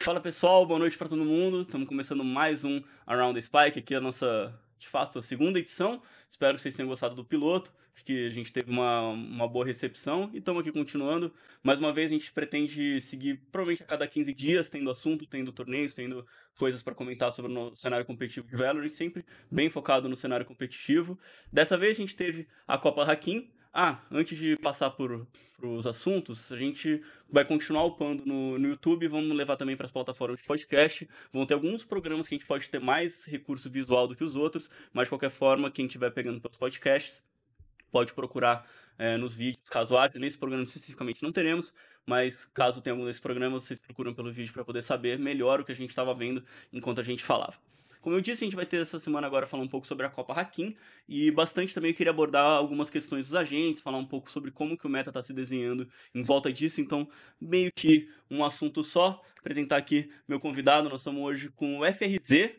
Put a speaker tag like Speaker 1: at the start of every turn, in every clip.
Speaker 1: Fala pessoal, boa noite para todo mundo. Estamos começando mais um Around the Spike, aqui a nossa, de fato, a segunda edição. Espero que vocês tenham gostado do piloto. Acho que a gente teve uma, uma boa recepção e estamos aqui continuando. Mais uma vez, a gente pretende seguir provavelmente a cada 15 dias, tendo assunto, tendo torneios, tendo coisas para comentar sobre o cenário competitivo de Valorant, sempre bem focado no cenário competitivo. Dessa vez a gente teve a Copa Hakim, ah, antes de passar por os assuntos, a gente vai continuar upando no, no YouTube, vamos levar também para as plataformas de podcast. Vão ter alguns programas que a gente pode ter mais recurso visual do que os outros, mas de qualquer forma, quem estiver pegando pelos podcasts, pode procurar é, nos vídeos, caso haja. Nesse programa especificamente não teremos, mas caso tenha algum desses programas, vocês procuram pelo vídeo para poder saber melhor o que a gente estava vendo enquanto a gente falava. Como eu disse, a gente vai ter essa semana agora falando um pouco sobre a Copa Hakim e bastante também eu queria abordar algumas questões dos agentes, falar um pouco sobre como que o meta está se desenhando em volta disso, então meio que um assunto só. Apresentar aqui meu convidado, nós estamos hoje com o FRZ.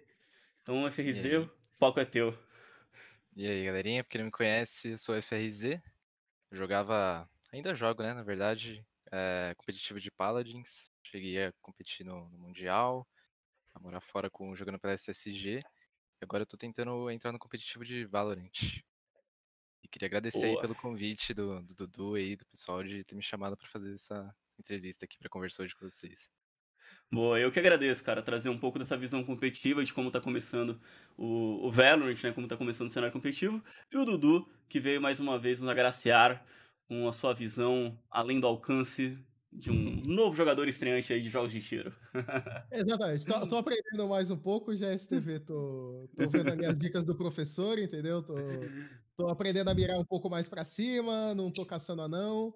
Speaker 1: Então, o FRZ, o palco é teu.
Speaker 2: E aí, galerinha, pra quem não me conhece, sou o FRZ. Jogava, ainda jogo, né, na verdade, é, competitivo de Paladins. Cheguei a competir no, no Mundial, a morar fora com jogando pela SSG. E agora eu tô tentando entrar no competitivo de Valorant. E queria agradecer Boa. aí pelo convite do, do Dudu aí, do pessoal, de ter me chamado para fazer essa entrevista aqui para conversar hoje com vocês.
Speaker 1: Boa, eu que agradeço, cara, trazer um pouco dessa visão competitiva de como tá começando o, o Valorant, né, como tá começando o cenário competitivo, e o Dudu, que veio mais uma vez nos agraciar com a sua visão além do alcance de um novo jogador estreante aí de jogos de tiro.
Speaker 3: Exatamente. Tô, tô, aprendendo mais um pouco, já STV. Tô, tô vendo as minhas dicas do professor, entendeu? Tô, tô aprendendo a mirar um pouco mais para cima, não tô caçando anão.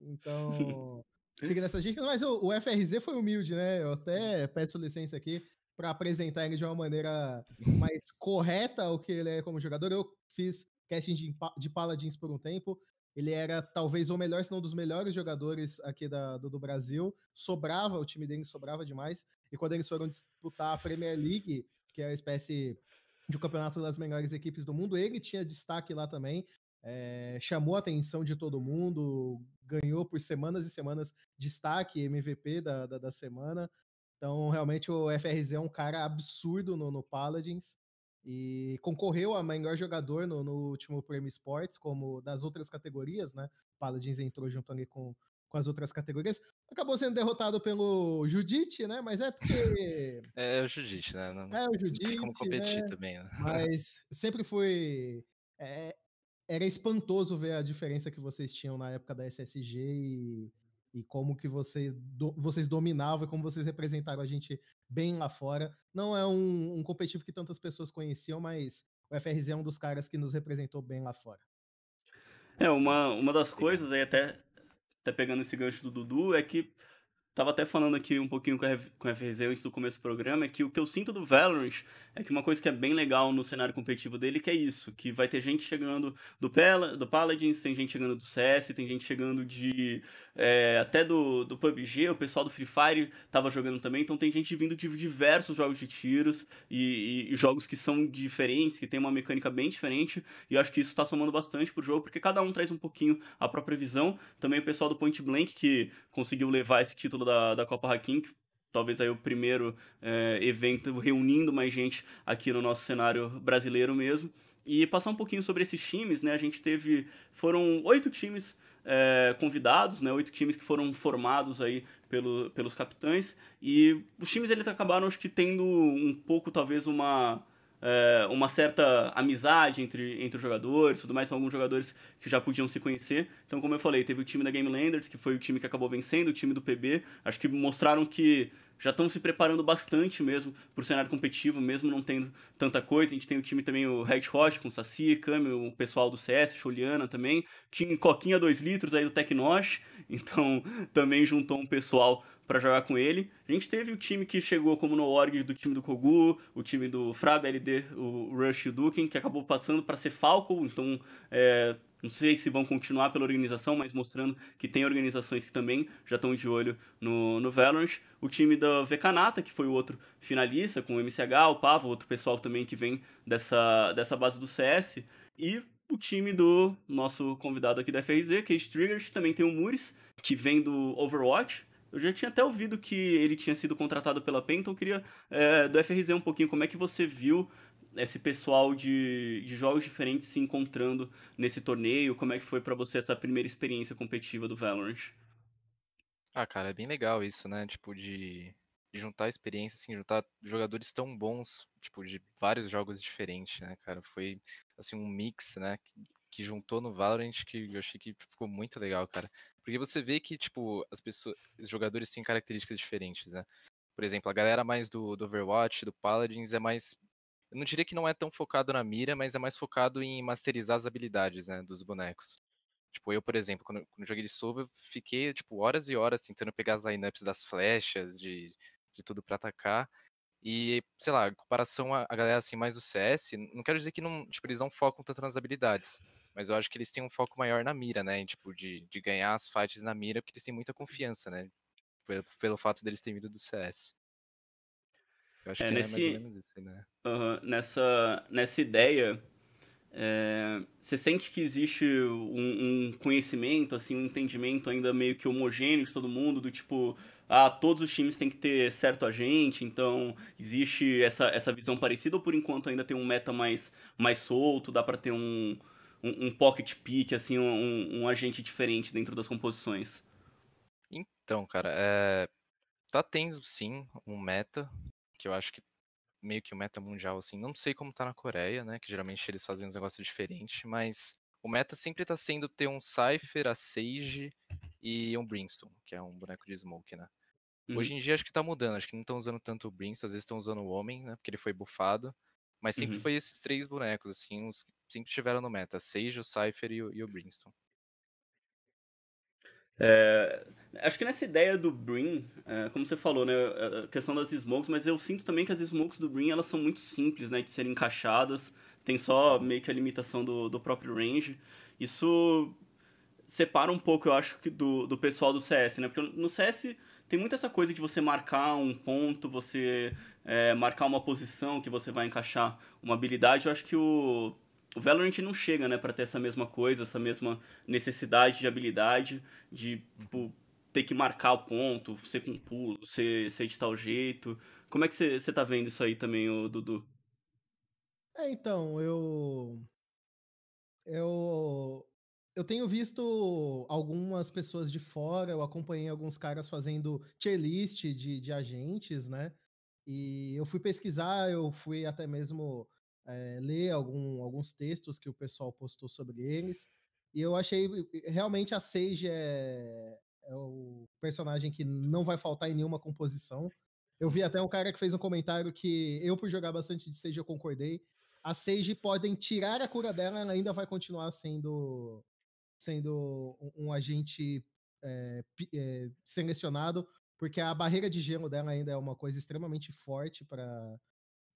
Speaker 3: Então, seguindo essas dicas. Mas o, o, FRZ foi humilde, né? Eu até peço licença aqui para apresentar ele de uma maneira mais correta o que ele é como jogador. Eu fiz casting de, de Paladins por um tempo. Ele era talvez o melhor, se não um dos melhores jogadores aqui da, do, do, Brasil. Sobrava, o time dele sobrava demais. E quando eles foram disputar a Premier League, que é a espécie de campeonato das melhores equipes do mundo, ele tinha destaque lá também. É, chamou a atenção de todo mundo, ganhou por semanas e semanas destaque, MVP da, da, da semana. Então, realmente, o FRZ é um cara absurdo no, no Paladins e concorreu a melhor jogador no, no último Prêmio Sports, como das outras categorias, né? Paladins entrou junto ali com, com as outras categorias. Acabou sendo derrotado pelo Judite, né? Mas é porque.
Speaker 2: É o Judite, né?
Speaker 3: Não, é o Judite. Tem
Speaker 2: como competir né? também, né?
Speaker 3: Mas sempre foi. É, era espantoso ver a diferença que vocês tinham na época da SSG e, e como que vocês, do, vocês dominavam e como vocês representaram a gente bem lá fora. Não é um, um competitivo que tantas pessoas conheciam, mas o FRZ é um dos caras que nos representou bem lá fora.
Speaker 1: É, uma, uma das coisas aí, até, até pegando esse gancho do Dudu, é que Tava até falando aqui um pouquinho com, a, com FRZ antes do começo do programa, é que o que eu sinto do Valorant é que uma coisa que é bem legal no cenário competitivo dele que é isso, que vai ter gente chegando do, Pela, do Paladins, tem gente chegando do CS, tem gente chegando de é, até do, do PUBG, o pessoal do Free Fire tava jogando também, então tem gente vindo de diversos jogos de tiros e, e, e jogos que são diferentes, que tem uma mecânica bem diferente, e eu acho que isso tá somando bastante pro jogo, porque cada um traz um pouquinho a própria visão, também o pessoal do Point Blank que conseguiu levar esse título da, da Copa Hacking, talvez aí o primeiro é, evento reunindo mais gente aqui no nosso cenário brasileiro mesmo. E passar um pouquinho sobre esses times, né? A gente teve. Foram oito times é, convidados, né? Oito times que foram formados aí pelo, pelos capitães. E os times eles acabaram, acho que, tendo um pouco, talvez, uma é, uma certa amizade entre, entre os jogadores, tudo mais, são alguns jogadores que já podiam se conhecer. Então, como eu falei, teve o time da Game Landers, que foi o time que acabou vencendo, o time do PB, acho que mostraram que já estão se preparando bastante mesmo para o cenário competitivo, mesmo não tendo tanta coisa. A gente tem o time também, o Red Hot, com o Saci, Kami, o pessoal do CS, Juliana também. Tinha Coquinha 2 litros aí do Tecnosh, então também juntou um pessoal para jogar com ele. A gente teve o time que chegou como no org do time do Kogu, o time do Fra BLD, o Rush e o Duken, que acabou passando para ser Falco, então é, não sei se vão continuar pela organização, mas mostrando que tem organizações que também já estão de olho no, no Valorant. O time da Vecanata, que foi o outro finalista, com o MCH, o Pavo, outro pessoal também que vem dessa, dessa base do CS. E o time do nosso convidado aqui da FRZ, Cage Triggers, também tem o Muris, que vem do Overwatch, eu já tinha até ouvido que ele tinha sido contratado pela PEN, então eu queria é, do FRZ um pouquinho como é que você viu esse pessoal de, de jogos diferentes se encontrando nesse torneio, como é que foi para você essa primeira experiência competitiva do Valorant?
Speaker 2: Ah, cara, é bem legal isso, né? Tipo, de, juntar experiência, assim, juntar jogadores tão bons, tipo, de vários jogos diferentes, né, cara? Foi, assim, um mix, né? Que juntou no Valorant que eu achei que ficou muito legal, cara. Porque você vê que, tipo, as pessoas, os jogadores têm características diferentes, né? Por exemplo, a galera mais do, do Overwatch, do Paladins, é mais. Eu não diria que não é tão focado na mira, mas é mais focado em masterizar as habilidades, né, dos bonecos. Tipo, eu, por exemplo, quando, quando joguei de Sova, eu fiquei, tipo, horas e horas tentando pegar as lineups das flechas, de, de tudo para atacar. E, sei lá, em comparação a, a, galera, assim, mais do CS, não quero dizer que não, tipo, eles não focam tanto nas habilidades, mas eu acho que eles têm um foco maior na mira, né, tipo, de, de ganhar as fights na mira, porque eles têm muita confiança, né, pelo, pelo fato deles terem vindo do CS.
Speaker 1: Eu acho é, que nesse, é mais ou menos isso, né? Uh, nessa, nessa ideia é, você sente que existe um, um, conhecimento, assim, um entendimento ainda meio que homogêneo de todo mundo, do tipo, ah, todos os times têm que ter certo agente, então existe essa, essa visão parecida, ou por enquanto ainda tem um meta mais, mais solto, dá para ter um, um, um, pocket pick, assim, um, um agente diferente dentro das composições?
Speaker 2: Então, cara, é... tá tendo sim um meta, que eu acho que meio que o meta mundial, assim. Não sei como tá na Coreia, né? Que geralmente eles fazem uns negócios diferentes, mas o meta sempre tá sendo ter um Cypher, a Sage e um Brimstone, que é um boneco de Smoke, né? Uhum. Hoje em dia acho que tá mudando, acho que não estão usando tanto o Brimstone, às vezes estão usando o Homem, né? Porque ele foi buffado. Mas sempre uhum. foi esses três bonecos, assim, os que sempre tiveram no meta. Sage, o Cypher e o, e o Brimstone.
Speaker 1: É, acho que nessa ideia do Brim, é, como você falou, né, a questão das smokes, mas eu sinto também que as smokes do Brim elas são muito simples, né, de serem encaixadas, tem só meio que a limitação do, do próprio range. Isso separa um pouco, eu acho, que do, do pessoal do CS, né, porque no CS tem muito essa coisa de você marcar um ponto, você é, marcar uma posição que você vai encaixar uma habilidade. Eu acho que o o Valorant não chega, né, para ter essa mesma coisa, essa mesma necessidade de habilidade, de, tipo, ter que marcar o ponto, ser com pulo, ser, ser de tal jeito. Como é que você tá vendo isso aí também, o Dudu?
Speaker 3: É, então, eu. Eu. Eu tenho visto algumas pessoas de fora, eu acompanhei alguns caras fazendo tier list de, de agentes, né? E eu fui pesquisar, eu fui até mesmo é, ler algum, alguns textos que o pessoal postou sobre eles. E eu achei realmente a Sage é, é o personagem que não vai faltar em nenhuma composição. Eu vi até um cara que fez um comentário que eu, por jogar bastante de Sage, eu concordei. A Sage podem tirar a cura dela, ela ainda vai continuar sendo, sendo um, um agente é, é, selecionado, porque a barreira de gelo dela ainda é uma coisa extremamente forte para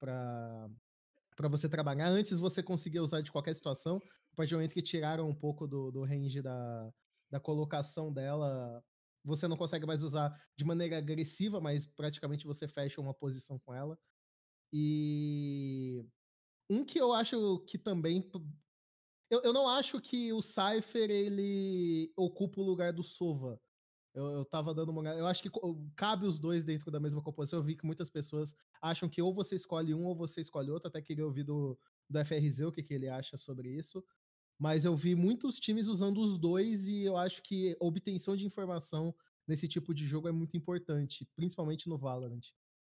Speaker 3: para você trabalhar. Antes você conseguia usar de qualquer situação. A partir do momento que tiraram um pouco do, do range da, da colocação dela, você não consegue mais usar de maneira agressiva, mas praticamente você fecha uma posição com ela. E um que eu acho que também. Eu, eu não acho que o Cypher ele ocupa o lugar do Sova. Eu, eu tava dando uma. Eu acho que cabe os dois dentro da mesma composição. Eu vi que muitas pessoas acham que ou você escolhe um ou você escolhe outro. Até queria ouvir do, do FRZ o que, que ele acha sobre isso. Mas eu vi muitos times usando os dois e eu acho que obtenção de informação nesse tipo de jogo é muito importante, principalmente no Valorant.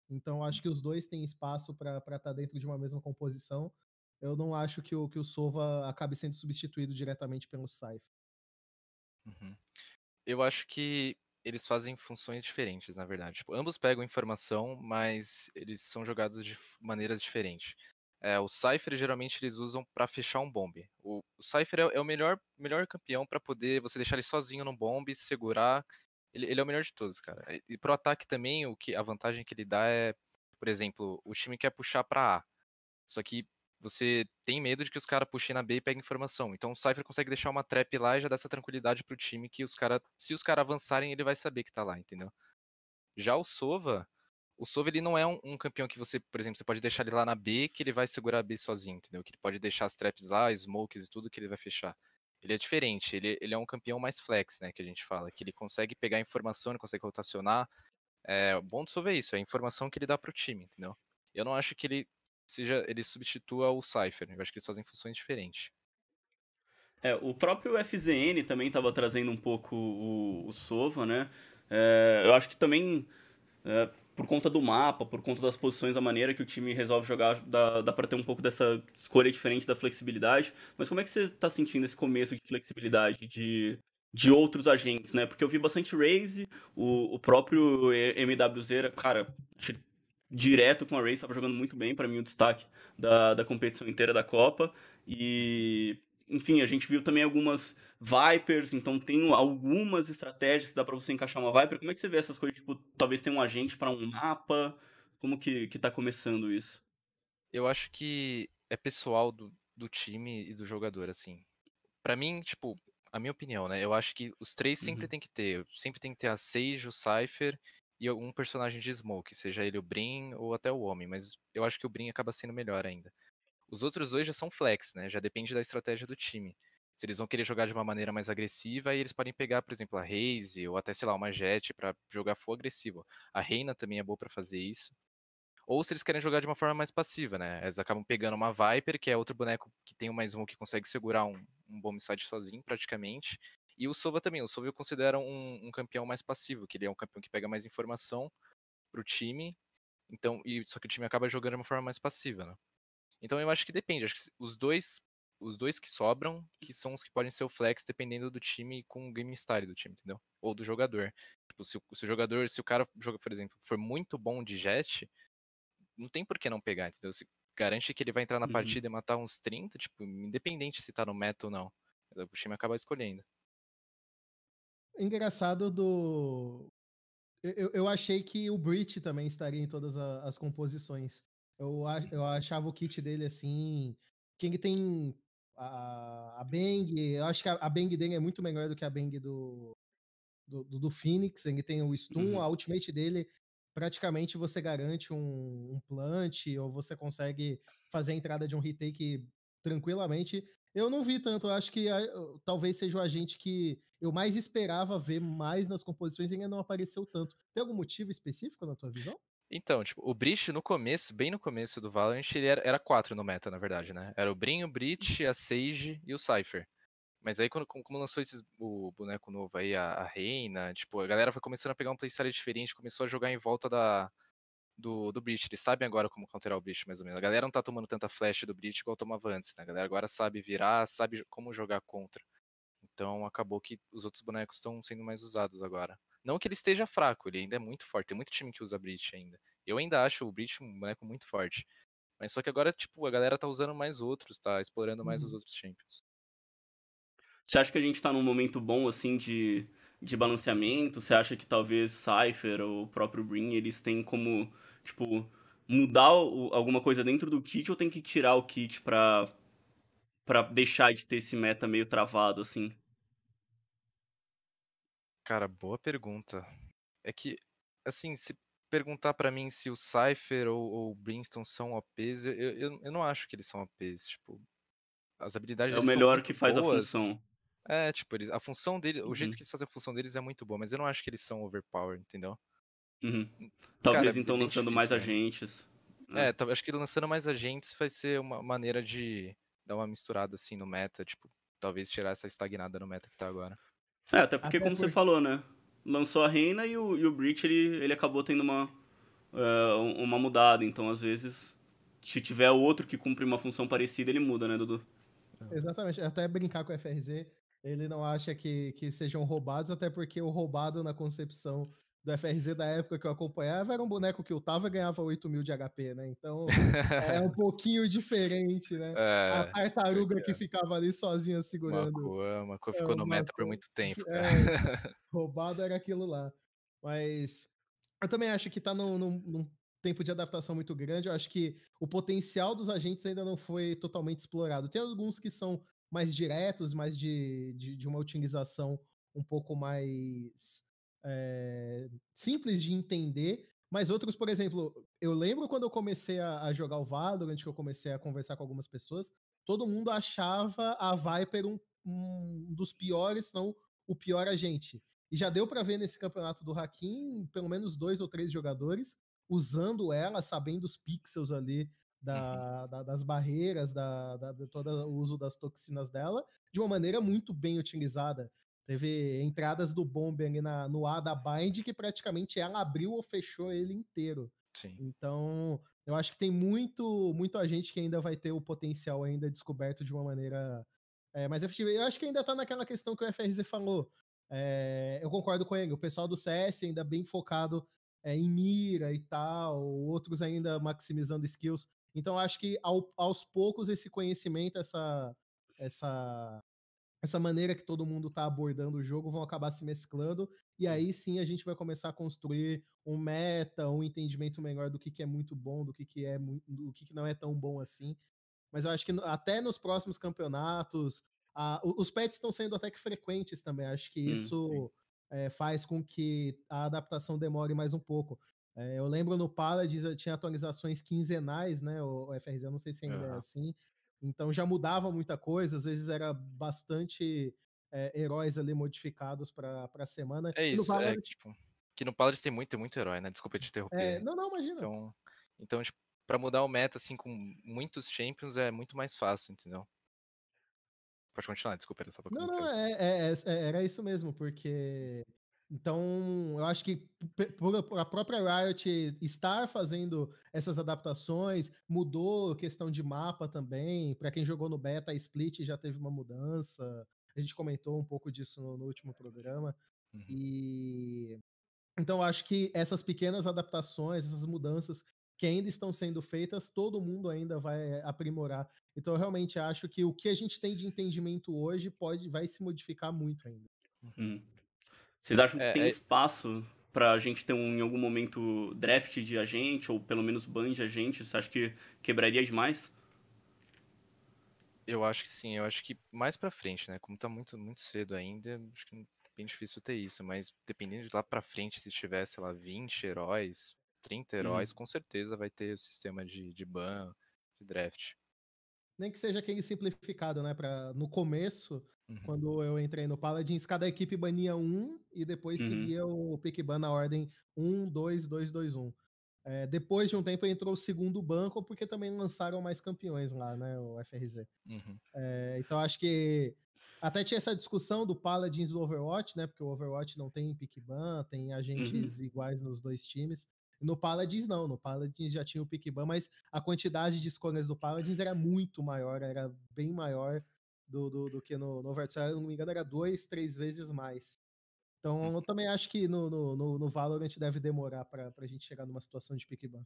Speaker 3: Então acho que os dois têm espaço para estar tá dentro de uma mesma composição. Eu não acho que o, que o Sova acabe sendo substituído diretamente pelo Cypher.
Speaker 2: Uhum eu acho que eles fazem funções diferentes, na verdade. Tipo, ambos pegam informação, mas eles são jogados de maneiras diferentes. É, o Cypher geralmente eles usam para fechar um bombe. O, o Cypher é, é, o melhor, melhor campeão para poder você deixar ele sozinho no bombe, segurar. Ele, ele, é o melhor de todos, cara. E pro ataque também, o que a vantagem que ele dá é, por exemplo, o time quer puxar para A. Só que você tem medo de que os caras puxem na B e peguem informação. Então o Cypher consegue deixar uma trap lá e já dá essa tranquilidade pro time que os caras, se os caras avançarem, ele vai saber que tá lá, entendeu? Já o Sova, o Sova ele não é um, um, campeão que você, por exemplo, você pode deixar ele lá na B que ele vai segurar a B sozinho, entendeu? Que ele pode deixar as traps lá, smokes e tudo que ele vai fechar. ele é diferente, ele, ele é um campeão mais flex, né, que a gente fala, que ele consegue pegar informação, ele consegue rotacionar. É bom de ver isso, é a informação que ele dá pro time, entendeu? Eu não acho que ele seja, ele substitua o Cypher, eu acho que eles fazem funções diferentes.
Speaker 1: É, o próprio FZN também estava trazendo um pouco o, o Sova, né? É, eu acho que também é, por conta do mapa, por conta das posições, a maneira que o time resolve jogar, dá, dá para ter um pouco dessa escolha diferente da flexibilidade. Mas como é que você está sentindo esse começo de flexibilidade de, de outros agentes, né? Porque eu vi bastante Raze, o, o próprio MWZ, cara, direto com a Raze, estava jogando muito bem, para mim, o destaque da, da competição inteira da Copa. E enfim, a gente viu também algumas Vipers, então tem algumas estratégias que dá para você encaixar uma Viper. Como é que você vê essas coisas? Tipo, talvez tenha um agente para um mapa. Como que, que tá começando isso?
Speaker 2: Eu acho que é pessoal do, do time e do jogador, assim. para mim, tipo, a minha opinião, né? Eu acho que os três sempre uhum. tem que ter. Sempre tem que ter a Sage, o Cypher e algum personagem de Smoke, seja ele o Brin ou até o Homem, mas eu acho que o Brin acaba sendo melhor ainda. Os outros dois já são flex, né? Já depende da estratégia do time. Se eles vão querer jogar de uma maneira mais agressiva, aí eles podem pegar, por exemplo, a Raze ou até, sei lá, uma Jet para jogar full agressivo. A Reina também é boa para fazer isso. Ou se eles querem jogar de uma forma mais passiva, né? Eles acabam pegando uma Viper, que é outro boneco que tem mais um que consegue segurar um, um bomb side sozinho, praticamente. E o Sova também. O Sova eu considero um, um, campeão mais passivo, que ele é um campeão que pega mais informação pro time. Então, e, só que o time acaba jogando de uma forma mais passiva, né? Então eu acho que depende. Acho que os dois, os dois que sobram, que são os que podem ser o flex, dependendo do time com o game style do time, entendeu? Ou do jogador. Tipo, se, se o jogador, se o cara joga, por exemplo, for muito bom de jet, não tem por que não pegar, entendeu? Se garante que ele vai entrar na uhum. partida e matar uns 30, tipo, independente se tá no meta ou não. O time acaba escolhendo.
Speaker 3: Engraçado do. Eu, eu achei que o Breach também estaria em todas as composições. Eu, eu achava o kit dele assim. Quem tem a, a Bang, eu acho que a, a Bang dele é muito melhor do que a Bang do, do, do Phoenix. Ele tem o Stun, uhum. a Ultimate dele praticamente você garante um, um plant ou você consegue fazer a entrada de um retake tranquilamente. Eu não vi tanto, eu acho que a, talvez seja o agente que eu mais esperava ver mais nas composições e ainda não apareceu tanto. Tem algum motivo específico na tua visão?
Speaker 2: Então, tipo, o Breach no começo, bem no começo do Valorant, ele era, era quatro no meta, na verdade, né? Era o Brin, o Breach, a Sage e o Cypher. Mas aí, quando, como lançou esses, o boneco novo aí, a, a, Reina, tipo, a galera foi começando a pegar um playstyle diferente, começou a jogar em volta da, do, do Breach. Eles sabem agora como counterar o Breach, mais ou menos. A galera não tá tomando tanta flash do Breach igual tomava antes, né? A galera agora sabe virar, sabe como jogar contra. Então, acabou que os outros bonecos estão sendo mais usados agora. Não que ele esteja fraco, ele ainda é muito forte. Tem muito time que usa Breach ainda. Eu ainda acho o Breach um boneco muito forte. Mas só que agora, tipo, a galera tá usando mais outros, tá explorando mais uhum. os outros champions.
Speaker 1: Você acha que a gente tá num momento bom, assim, de, de balanceamento? Você acha que talvez Cypher ou o próprio Brin, eles têm como, tipo, mudar o, alguma coisa dentro do kit ou tem que tirar o kit pra, pra deixar de ter esse meta meio travado, assim?
Speaker 2: Cara, boa pergunta. É que, assim, se perguntar para mim se o Cypher ou, o Brimstone são OPs, eu, eu, eu não acho que eles são OPs. Tipo, as habilidades
Speaker 1: É o melhor que faz boas. a função.
Speaker 2: É, tipo, eles, a função dele, uhum. o jeito uhum. que eles fazem a função deles é muito boa, mas eu não acho que eles são overpower, entendeu?
Speaker 1: Uhum. Talvez Cara, então é lançando difícil, mais né? agentes.
Speaker 2: Né? É, acho que lançando mais agentes vai ser uma maneira de dar uma misturada assim no meta, tipo, talvez tirar essa estagnada no meta que tá agora.
Speaker 1: É, até porque, até como você falou, né? Lançou a Reina e o, e o Breach, ele, ele acabou tendo uma, uh, uma mudada. Então, às vezes, se tiver outro que cumpre uma função parecida, ele muda, né, Dudu?
Speaker 3: Exatamente. Até brincar com o FRZ, ele não acha que, que sejam roubados, até porque o roubado na concepção do FRZ da época que eu acompanhava era um boneco que tava e ganhava 8 mil de HP, né? Então é um pouquinho diferente, né? É, a tartaruga é. que ficava ali sozinha segurando.
Speaker 2: Makua, Makua ficou é, no meta por muito tempo.
Speaker 3: É, roubado era aquilo lá. Mas eu também acho que tá num, num, num, tempo de adaptação muito grande. Eu acho que o potencial dos agentes ainda não foi totalmente explorado. Tem alguns que são mais diretos, mais de, de, de uma utilização um pouco mais é, simples de entender, mas outros, por exemplo, eu lembro quando eu comecei a, a, jogar o Valorant, que eu comecei a conversar com algumas pessoas, todo mundo achava a Viper um, um dos piores, não o pior agente. E já deu para ver nesse campeonato do Hakim, pelo menos dois ou três jogadores usando ela, sabendo os pixels ali da, uhum. da, das barreiras, da, da, de todo o uso das toxinas dela, de uma maneira muito bem utilizada. Teve entradas do Bomb ali na, no A da Bind que praticamente ela abriu ou fechou ele inteiro.
Speaker 2: Sim.
Speaker 3: Então, eu acho que tem muito, muito agente que ainda vai ter o potencial ainda descoberto de uma maneira é, mais efetiva. Eu acho que ainda tá naquela questão que o FRZ falou. É, eu concordo com ele. O pessoal do CS ainda bem focado é, em mira e tal, outros ainda maximizando skills. Então, acho que ao, aos poucos esse conhecimento, essa, essa, essa maneira que todo mundo está abordando o jogo vão acabar se mesclando, e aí sim a gente vai começar a construir um meta, um entendimento melhor do que, que é muito bom, do que, que é muito, do que, que não é tão bom assim. Mas eu acho que até nos próximos campeonatos, a, os pets estão sendo até que frequentes também. Acho que hum, isso é, faz com que a adaptação demore mais um pouco. É, eu lembro no Paladins tinha atualizações quinzenais, né? O, o FRZ, eu não sei se ainda uhum. é assim. Então já mudava muita coisa, às vezes era bastante é, heróis ali modificados para a semana.
Speaker 2: É isso, Valorant... é tipo, que no Paladins tem muito, muito herói, né? Desculpa te interromper.
Speaker 3: É, não, não, imagina.
Speaker 2: Então, então tipo, para mudar o meta assim com muitos champions é muito mais fácil, entendeu? Pode continuar, desculpa, era só pra
Speaker 3: Não, não, é, é, é, era isso mesmo, porque então, eu acho que por a própria Riot estar fazendo essas adaptações, mudou a questão de mapa também. Para quem jogou no beta, a Split já teve uma mudança. A gente comentou um pouco disso no, no último programa. Uhum. E então, acho que essas pequenas adaptações, essas mudanças que ainda estão sendo feitas, todo mundo ainda vai aprimorar. Então, eu realmente acho que o que a gente tem de entendimento hoje pode vai se modificar muito ainda.
Speaker 1: Uhum. Vocês acham que é, tem é... espaço pra gente ter um, em algum momento draft de agente, ou pelo menos ban de agente? Você acha que quebraria demais?
Speaker 2: Eu acho que sim, eu acho que mais pra frente, né? Como tá muito, muito cedo ainda, acho que é bem difícil ter isso, mas dependendo de lá pra frente, se tiver, sei lá, 20 heróis, 30 heróis, hum. com certeza vai ter o sistema de, de ban, de draft.
Speaker 3: Nem que seja aquele simplificado, né? Pra, no começo, Uhum. Quando eu entrei no Paladins, cada equipe bania um e depois uhum. seguia o pick ban na ordem 1, 2, 2, 2, 1. É, depois de um tempo entrou o segundo banco, porque também lançaram mais campeões lá, né? O FRZ. Uhum. É, então acho que até tinha essa discussão do Paladins do Overwatch, né? Porque o Overwatch não tem pick ban, tem agentes uhum. iguais nos dois times. No Paladins, não. No Paladins já tinha o pick ban, mas a quantidade de escolhas do Paladins era muito maior, era bem maior do, do, do que no, no Overwatch. Não me engano, era dois, três vezes mais. Então, eu também acho que no, no, no, Valorant deve demorar para a gente chegar numa situação de pick ban.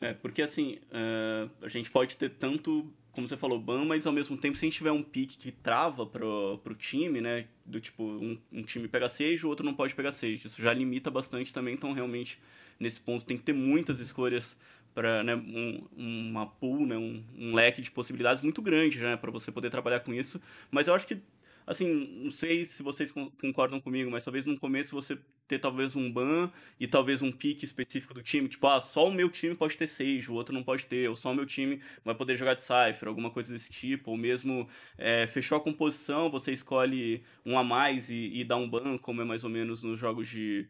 Speaker 1: É, porque assim, uh, a gente pode ter tanto, como você falou, ban, mas ao mesmo tempo, se a gente tiver um pick que trava pro, pro time, né? Do tipo, um, um time pega seis, o outro não pode pegar seis. Isso já limita bastante também, então realmente, nesse ponto, tem que ter muitas escolhas para né, um, uma pool, né, um, um, leque de possibilidades muito grande né, para você poder trabalhar com isso. Mas eu acho que, assim, não sei se vocês concordam comigo, mas talvez no começo você ter talvez um ban e talvez um pique específico do time, tipo, ah, só o meu time pode ter Sage, o outro não pode ter, ou só o meu time vai poder jogar de Cypher, alguma coisa desse tipo, ou mesmo é, fechou a composição, você escolhe um a mais e, e dá um ban, como é mais ou menos nos jogos de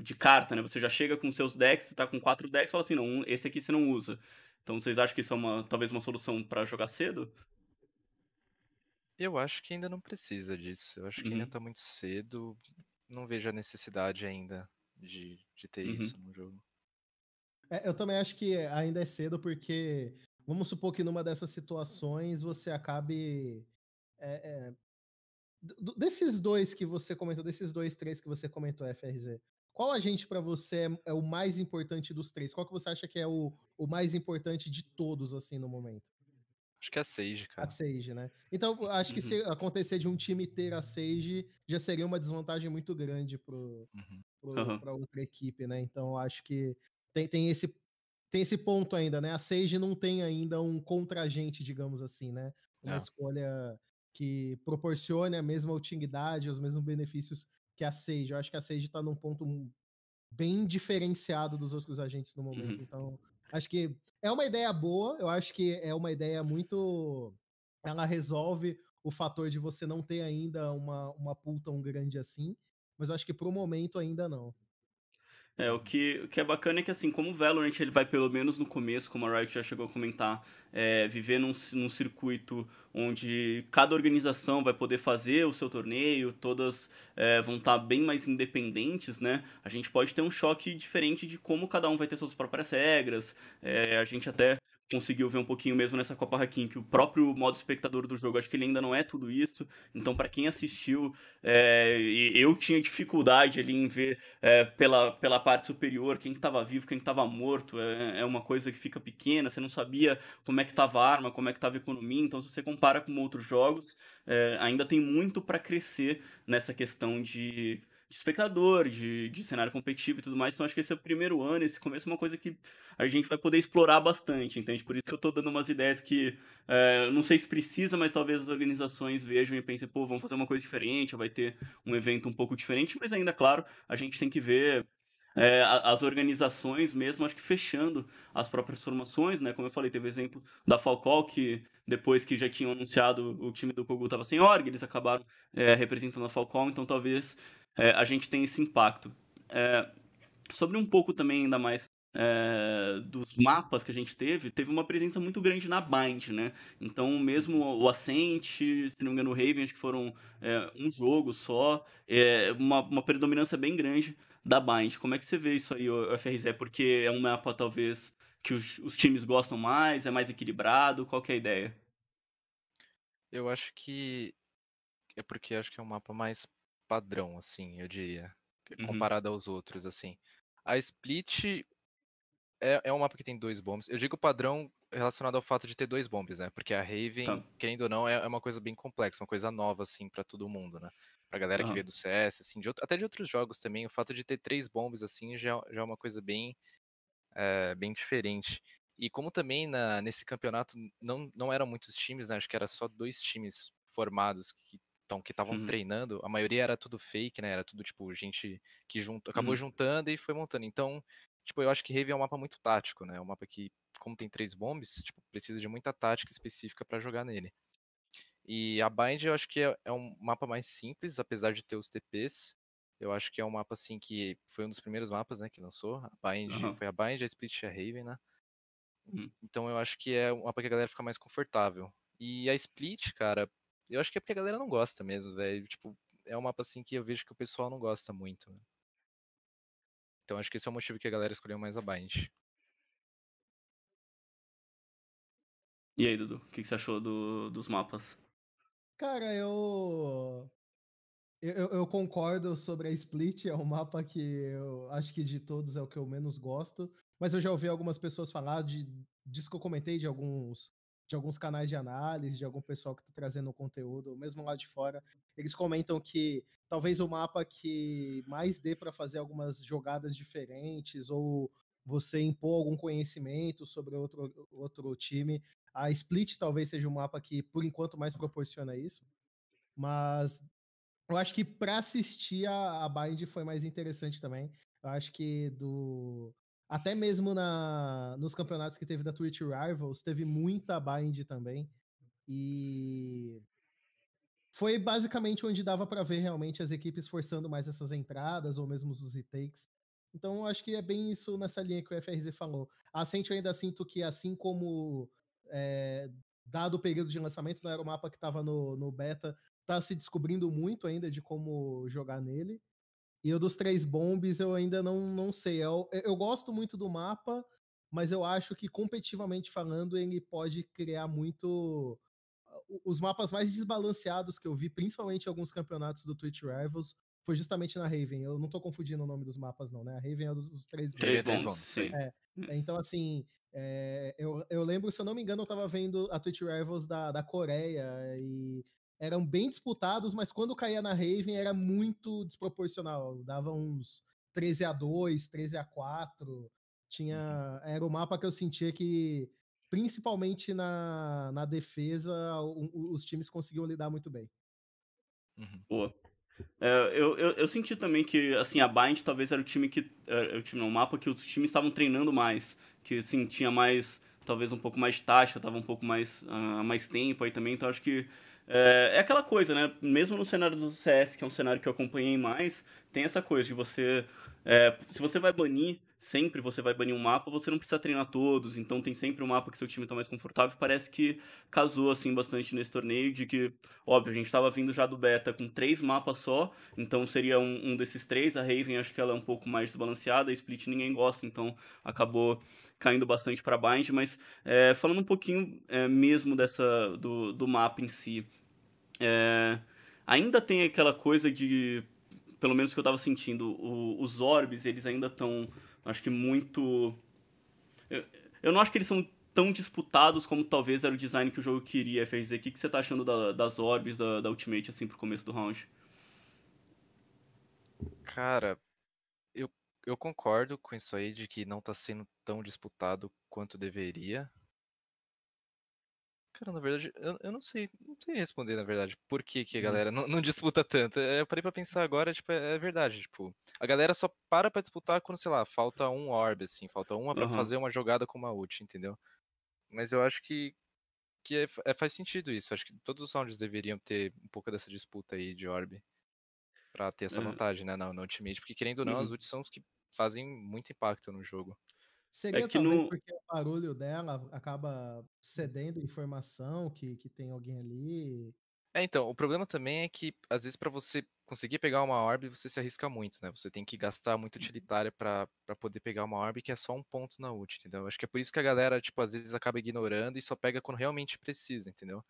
Speaker 1: de carta, né? Você já chega com seus decks, tá com quatro decks fala assim, não, esse aqui você não usa. Então vocês acham que isso é uma, talvez uma solução para jogar cedo?
Speaker 2: Eu acho que ainda não precisa disso. Eu acho que uhum. ainda tá muito cedo. Não vejo a necessidade ainda de, de ter uhum. isso no jogo.
Speaker 3: É, eu também acho que ainda é cedo, porque vamos supor que numa dessas situações você acabe. É, é, desses dois que você comentou, desses dois, três que você comentou, FRZ, qual agente para você é, é, o mais importante dos três? Qual que você acha que é o, o mais importante de todos, assim, no momento?
Speaker 2: Acho que é a Sage, cara.
Speaker 3: A Sage, né? Então, acho que uhum. se acontecer de um time ter a Sage, já seria uma desvantagem muito grande pro, uhum. uhum. pra outra equipe, né? Então, acho que tem, tem, esse, tem esse ponto ainda, né? A Sage não tem ainda um contra-agente, digamos assim, né? Uma é. escolha que proporcione a mesma utilidade, os mesmos benefícios que a Sage. Eu acho que a Sage está num ponto bem diferenciado dos outros agentes no momento. Uhum. Então, acho que é uma ideia boa, eu acho que é uma ideia muito. Ela resolve o fator de você não ter ainda uma, uma pool tão grande assim. Mas eu acho que pro momento ainda não.
Speaker 1: É, o que, o que é bacana é que, assim, como o Valorant ele vai pelo menos no começo, como a Riot já chegou a comentar, é, viver num, num circuito onde cada organização vai poder fazer o seu torneio, todas é, vão estar bem mais independentes, né? A gente pode ter um choque diferente de como cada um vai ter suas próprias regras. É, a gente até conseguiu ver um pouquinho mesmo nessa Copa Hakim, que o próprio modo espectador do jogo, acho que ele ainda não é tudo isso. Então, para quem assistiu, é, eu tinha dificuldade ali em ver é, pela, pela parte superior quem estava vivo, quem estava morto. É, é uma coisa que fica pequena, você não sabia como é que estava a arma, como é que estava a economia. Então, se você compara com outros jogos, é, ainda tem muito para crescer nessa questão de espectador, de, de cenário competitivo e tudo mais. Então acho que esse é o primeiro ano, esse começo é uma coisa que a gente vai poder explorar bastante, entende? Por isso que eu tô dando umas ideias que é, não sei se precisa, mas talvez as organizações vejam e pensem, pô, vamos fazer uma coisa diferente, vai ter um evento um pouco diferente, mas ainda, claro, a gente tem que ver é, as organizações mesmo, acho que fechando as próprias formações, né? Como eu falei, teve o exemplo da Falcol, que depois que já tinham anunciado o time do Kogu estava sem org, eles acabaram é, representando a Falcon, então talvez é, a gente tem esse impacto. É, sobre um pouco também, ainda mais, é, dos mapas que a gente teve, teve uma presença muito grande na Bind, né? Então, mesmo o Ascent, se não me engano, o Raven, acho que foram é, um jogo só, é, uma, uma predominância bem grande da Bind. Como é que você vê isso aí, o FRZ? Porque é um mapa, talvez, que os, os times gostam mais, é mais equilibrado? Qual é a ideia?
Speaker 2: Eu acho que é porque acho que é um mapa mais padrão, assim, eu diria. Uhum. Comparado aos outros, assim. A Split é, é um mapa que tem dois bombs. Eu digo padrão relacionado ao fato de ter dois bombs, né? Porque a Raven, tá. querendo ou não, é, é, uma coisa bem complexa, uma coisa nova, assim, para todo mundo, né? Pra galera uhum. que vê do CS, assim, de, até de outros jogos também, o fato de ter três bombs, assim, já, já é uma coisa bem, é, bem diferente. E como também na, nesse campeonato não, não eram muitos times, né? Acho que era só dois times formados que então, que estavam uhum. treinando, a maioria era tudo fake, né? Era tudo, tipo, gente que junto, acabou uhum. juntando e foi montando. Então, tipo, eu acho que Raven é um mapa muito tático, né? É um mapa que, como tem três bombs, tipo, precisa de muita tática específica para jogar nele. E a Bind eu acho que é, é, um mapa mais simples, apesar de ter os TPs. Eu acho que é um mapa, assim, que foi um dos primeiros mapas, né, que lançou. A Bind, uhum. foi a Bind, a Split e a Raven, né? Uhum. Então eu acho que é um mapa que a galera fica mais confortável. E a Split, cara, eu acho que é porque a galera não gosta mesmo, velho. Tipo, é um mapa assim que eu vejo que o pessoal não gosta muito. Né? Então acho que esse é o motivo que a galera escolheu mais a Bind.
Speaker 1: E aí, Dudu, o que, você achou do, dos mapas?
Speaker 3: Cara, eu... eu. Eu concordo sobre a Split, é um mapa que eu acho que de todos é o que eu menos gosto. Mas eu já ouvi algumas pessoas falar de. Disso que eu comentei de alguns de alguns canais de análise, de algum pessoal que está trazendo conteúdo, mesmo lá de fora, eles comentam que talvez o mapa que mais dê para fazer algumas jogadas diferentes ou você impor algum conhecimento sobre outro, outro time. A Split talvez seja o mapa que, por enquanto, mais proporciona isso. Mas eu acho que para assistir a, a Bind foi mais interessante também. Eu acho que do até mesmo na, nos campeonatos que teve da Twitch Rivals, teve muita bind também. E foi basicamente onde dava para ver realmente as equipes forçando mais essas entradas ou mesmo os retakes. Então acho que é bem isso nessa linha que o FRZ falou. A Ascent eu ainda sinto que, assim como é, dado o período de lançamento, não era o mapa que estava no, no beta, tá se descobrindo muito ainda de como jogar nele. E o dos três bombs eu ainda não, não sei. Eu, eu gosto muito do mapa, mas eu acho que competitivamente falando, ele pode criar muito. Os mapas mais desbalanceados que eu vi, principalmente em alguns campeonatos do Twitch Rivals, foi justamente na Raven. Eu não tô confundindo o nome dos mapas, não, né? A Raven é dos, dos três bombs.
Speaker 1: Três bombs, sim.
Speaker 3: É, então, assim, é, eu, eu lembro, se eu não me engano, eu tava vendo a Twitch Rivals da, da Coreia e eram bem disputados, mas quando caía na Raven era muito desproporcional. Dava uns 13 a 2, 13 a 4. Tinha, uhum. era o mapa que eu sentia que, principalmente na, na defesa, o, os times conseguiam lidar muito bem.
Speaker 1: Uhum. Boa. É, eu, eu, eu, senti também que assim a Bind talvez era o time que era o time não, o mapa que os times estavam treinando mais, que assim, tinha mais talvez um pouco mais de taxa, tava um pouco mais uh, mais tempo aí também, então acho que É, é, aquela coisa, né? Mesmo no cenário do CS, que é um cenário que eu acompanhei mais, tem essa coisa de você. É, se você vai banir, sempre você vai banir um mapa, você não precisa treinar todos, então tem sempre um mapa que seu time tá mais confortável. Parece que casou, assim, bastante nesse torneio, de que, óbvio, a gente tava vindo já do beta com três mapas só, então seria um, um desses três. A Raven, acho que ela é um pouco mais desbalanceada, a Split ninguém gosta, então acabou caindo bastante para Bind, mas é, falando um pouquinho é, mesmo dessa do, do mapa em si, é, ainda tem aquela coisa de, pelo menos que eu estava sentindo, o, os orbes eles ainda estão, acho que muito, eu, eu não acho que eles são tão disputados como talvez era o design que o jogo queria, FRZ. O que, que você tá achando da, das orbes da, da Ultimate, assim, pro começo do round?
Speaker 2: Cara, eu concordo com isso aí de que não tá sendo tão disputado quanto deveria. Cara, na verdade, eu, eu não sei, não sei responder, na verdade, por que, que a hum. galera não, não disputa tanto. É, eu parei pra pensar agora, tipo, é, é, verdade, tipo, a galera só para pra disputar quando, sei lá, falta um orb, assim, falta uma pra uhum. fazer uma jogada com uma ult, entendeu? Mas eu acho que, que é, é, faz sentido isso, acho que todos os rounds deveriam ter um pouco dessa disputa aí de orb pra ter essa vantagem, né, na, na Ultimate, porque querendo ou não, uhum. as ults são os que fazem muito impacto no jogo.
Speaker 3: Seria é que talvez no... porque o barulho dela acaba cedendo informação que, que tem alguém ali.
Speaker 2: É, então, o problema também é que, às vezes, para você conseguir pegar uma orb, você se arrisca muito, né? Você tem que gastar muito uhum. utilitária para poder pegar uma orb, que é só um ponto na ult, entendeu? Acho que é por isso que a galera, tipo, às vezes acaba ignorando e só pega quando realmente precisa, entendeu?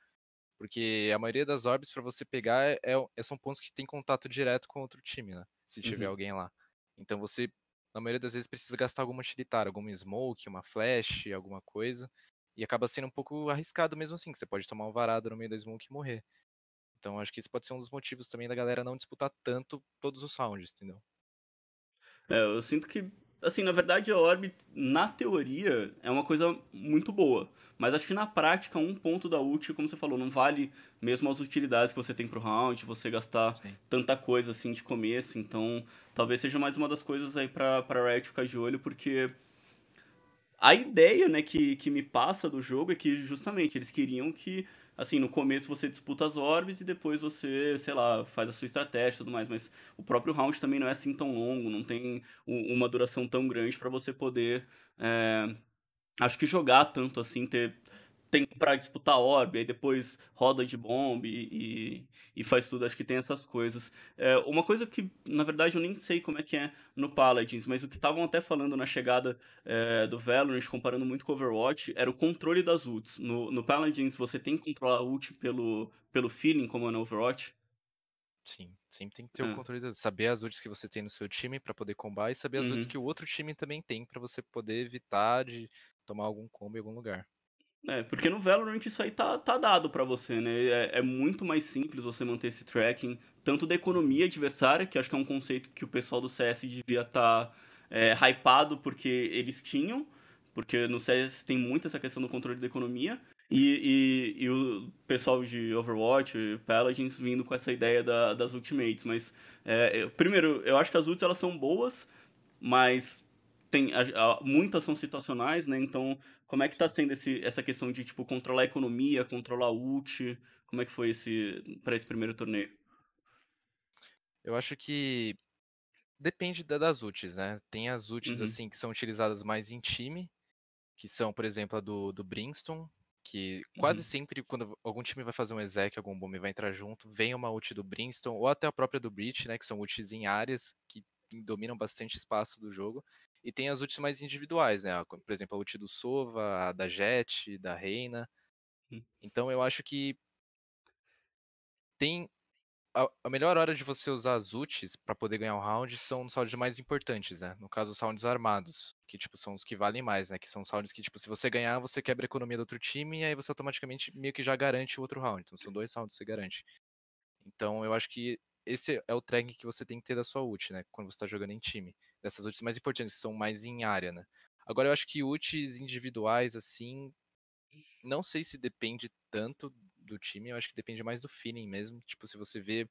Speaker 2: Porque a maioria das orbs para você pegar é, é, são pontos que tem contato direto com outro time, né? Se tiver uhum. alguém lá. Então você na maioria das vezes precisa gastar alguma utilitária, alguma smoke, uma flash, alguma coisa. E acaba sendo um pouco arriscado mesmo assim, que você pode tomar um varado no meio da smoke e morrer. Então acho que esse pode ser um dos motivos também da galera não disputar tanto todos os rounds, entendeu?
Speaker 1: É, eu sinto que assim, na verdade, a Orbit, na teoria, é uma coisa muito boa. Mas acho que na prática, um ponto da ult, como você falou, não vale mesmo as utilidades que você tem pro round, você gastar Sim. tanta coisa assim de começo. Então, talvez seja mais uma das coisas aí pra, pra Riot ficar de olho, porque a ideia, né, que, que me passa do jogo é que justamente eles queriam que assim, no começo você disputa as orbes e depois você, sei lá, faz a sua estratégia e tudo mais, mas o próprio round também não é assim tão longo, não tem uma duração tão grande para você poder, é, acho que jogar tanto assim, ter tempo para disputar orb, aí depois roda de bomb e, e, faz tudo. Acho que tem essas coisas. É, uma coisa que, na verdade, eu nem sei como é que é no Paladins, mas o que estavam até falando na chegada é, do Valorant, comparando muito com Overwatch, era o controle das ults. No, no Paladins, você tem que controlar a ult pelo, pelo feeling, como é no Overwatch?
Speaker 2: Sim, sempre tem que ter o é. controle, saber as ults que você tem no seu time para poder combar e saber as uhum. ults que o outro time também tem para você poder evitar de tomar algum combo em algum lugar.
Speaker 1: É, porque no Valorant isso aí tá, tá dado para você, né? É, é, muito mais simples você manter esse tracking, tanto da economia adversária, que acho que é um conceito que o pessoal do CS devia estar tá, é, hypado porque eles tinham, porque no CS tem muito essa questão do controle da economia, e, e, e o pessoal de Overwatch, Paladins, vindo com essa ideia da, das ultimates. Mas, é, primeiro, eu acho que as ults elas são boas, mas tem a, a, muitas são situacionais, né? Então, como é que tá sendo esse, essa questão de tipo controlar a economia, controlar ult? Como é que foi esse para esse primeiro torneio?
Speaker 2: Eu acho que depende da, das ults, né? Tem as ults uhum. assim que são utilizadas mais em time, que são, por exemplo, a do, do Brimstone, que quase uhum. sempre quando algum time vai fazer um exec, algum bomb vai entrar junto, vem uma ult do Brimstone ou até a própria do Breach, né, que são ults em áreas que dominam bastante espaço do jogo. E tem as ults mais individuais, né? Por exemplo, a ult do Sova, a da Jet, da Reina. Hum. Então eu acho que tem a, melhor hora de você usar as ults para poder ganhar um round são nos rounds mais importantes, né? No caso, os rounds armados, que tipo são os que valem mais, né? Que são os rounds que tipo se você ganhar, você quebra a economia do outro time e aí você automaticamente meio que já garante o outro round. Então são dois rounds que você garante. Então eu acho que esse é o tracking que você tem que ter da sua ult, né? Quando você está jogando em time. Dessas ults mais importantes, que são mais em área, né? Agora eu acho que ults individuais, assim, não sei se depende tanto do time, eu acho que depende mais do feeling mesmo. Tipo, se você vê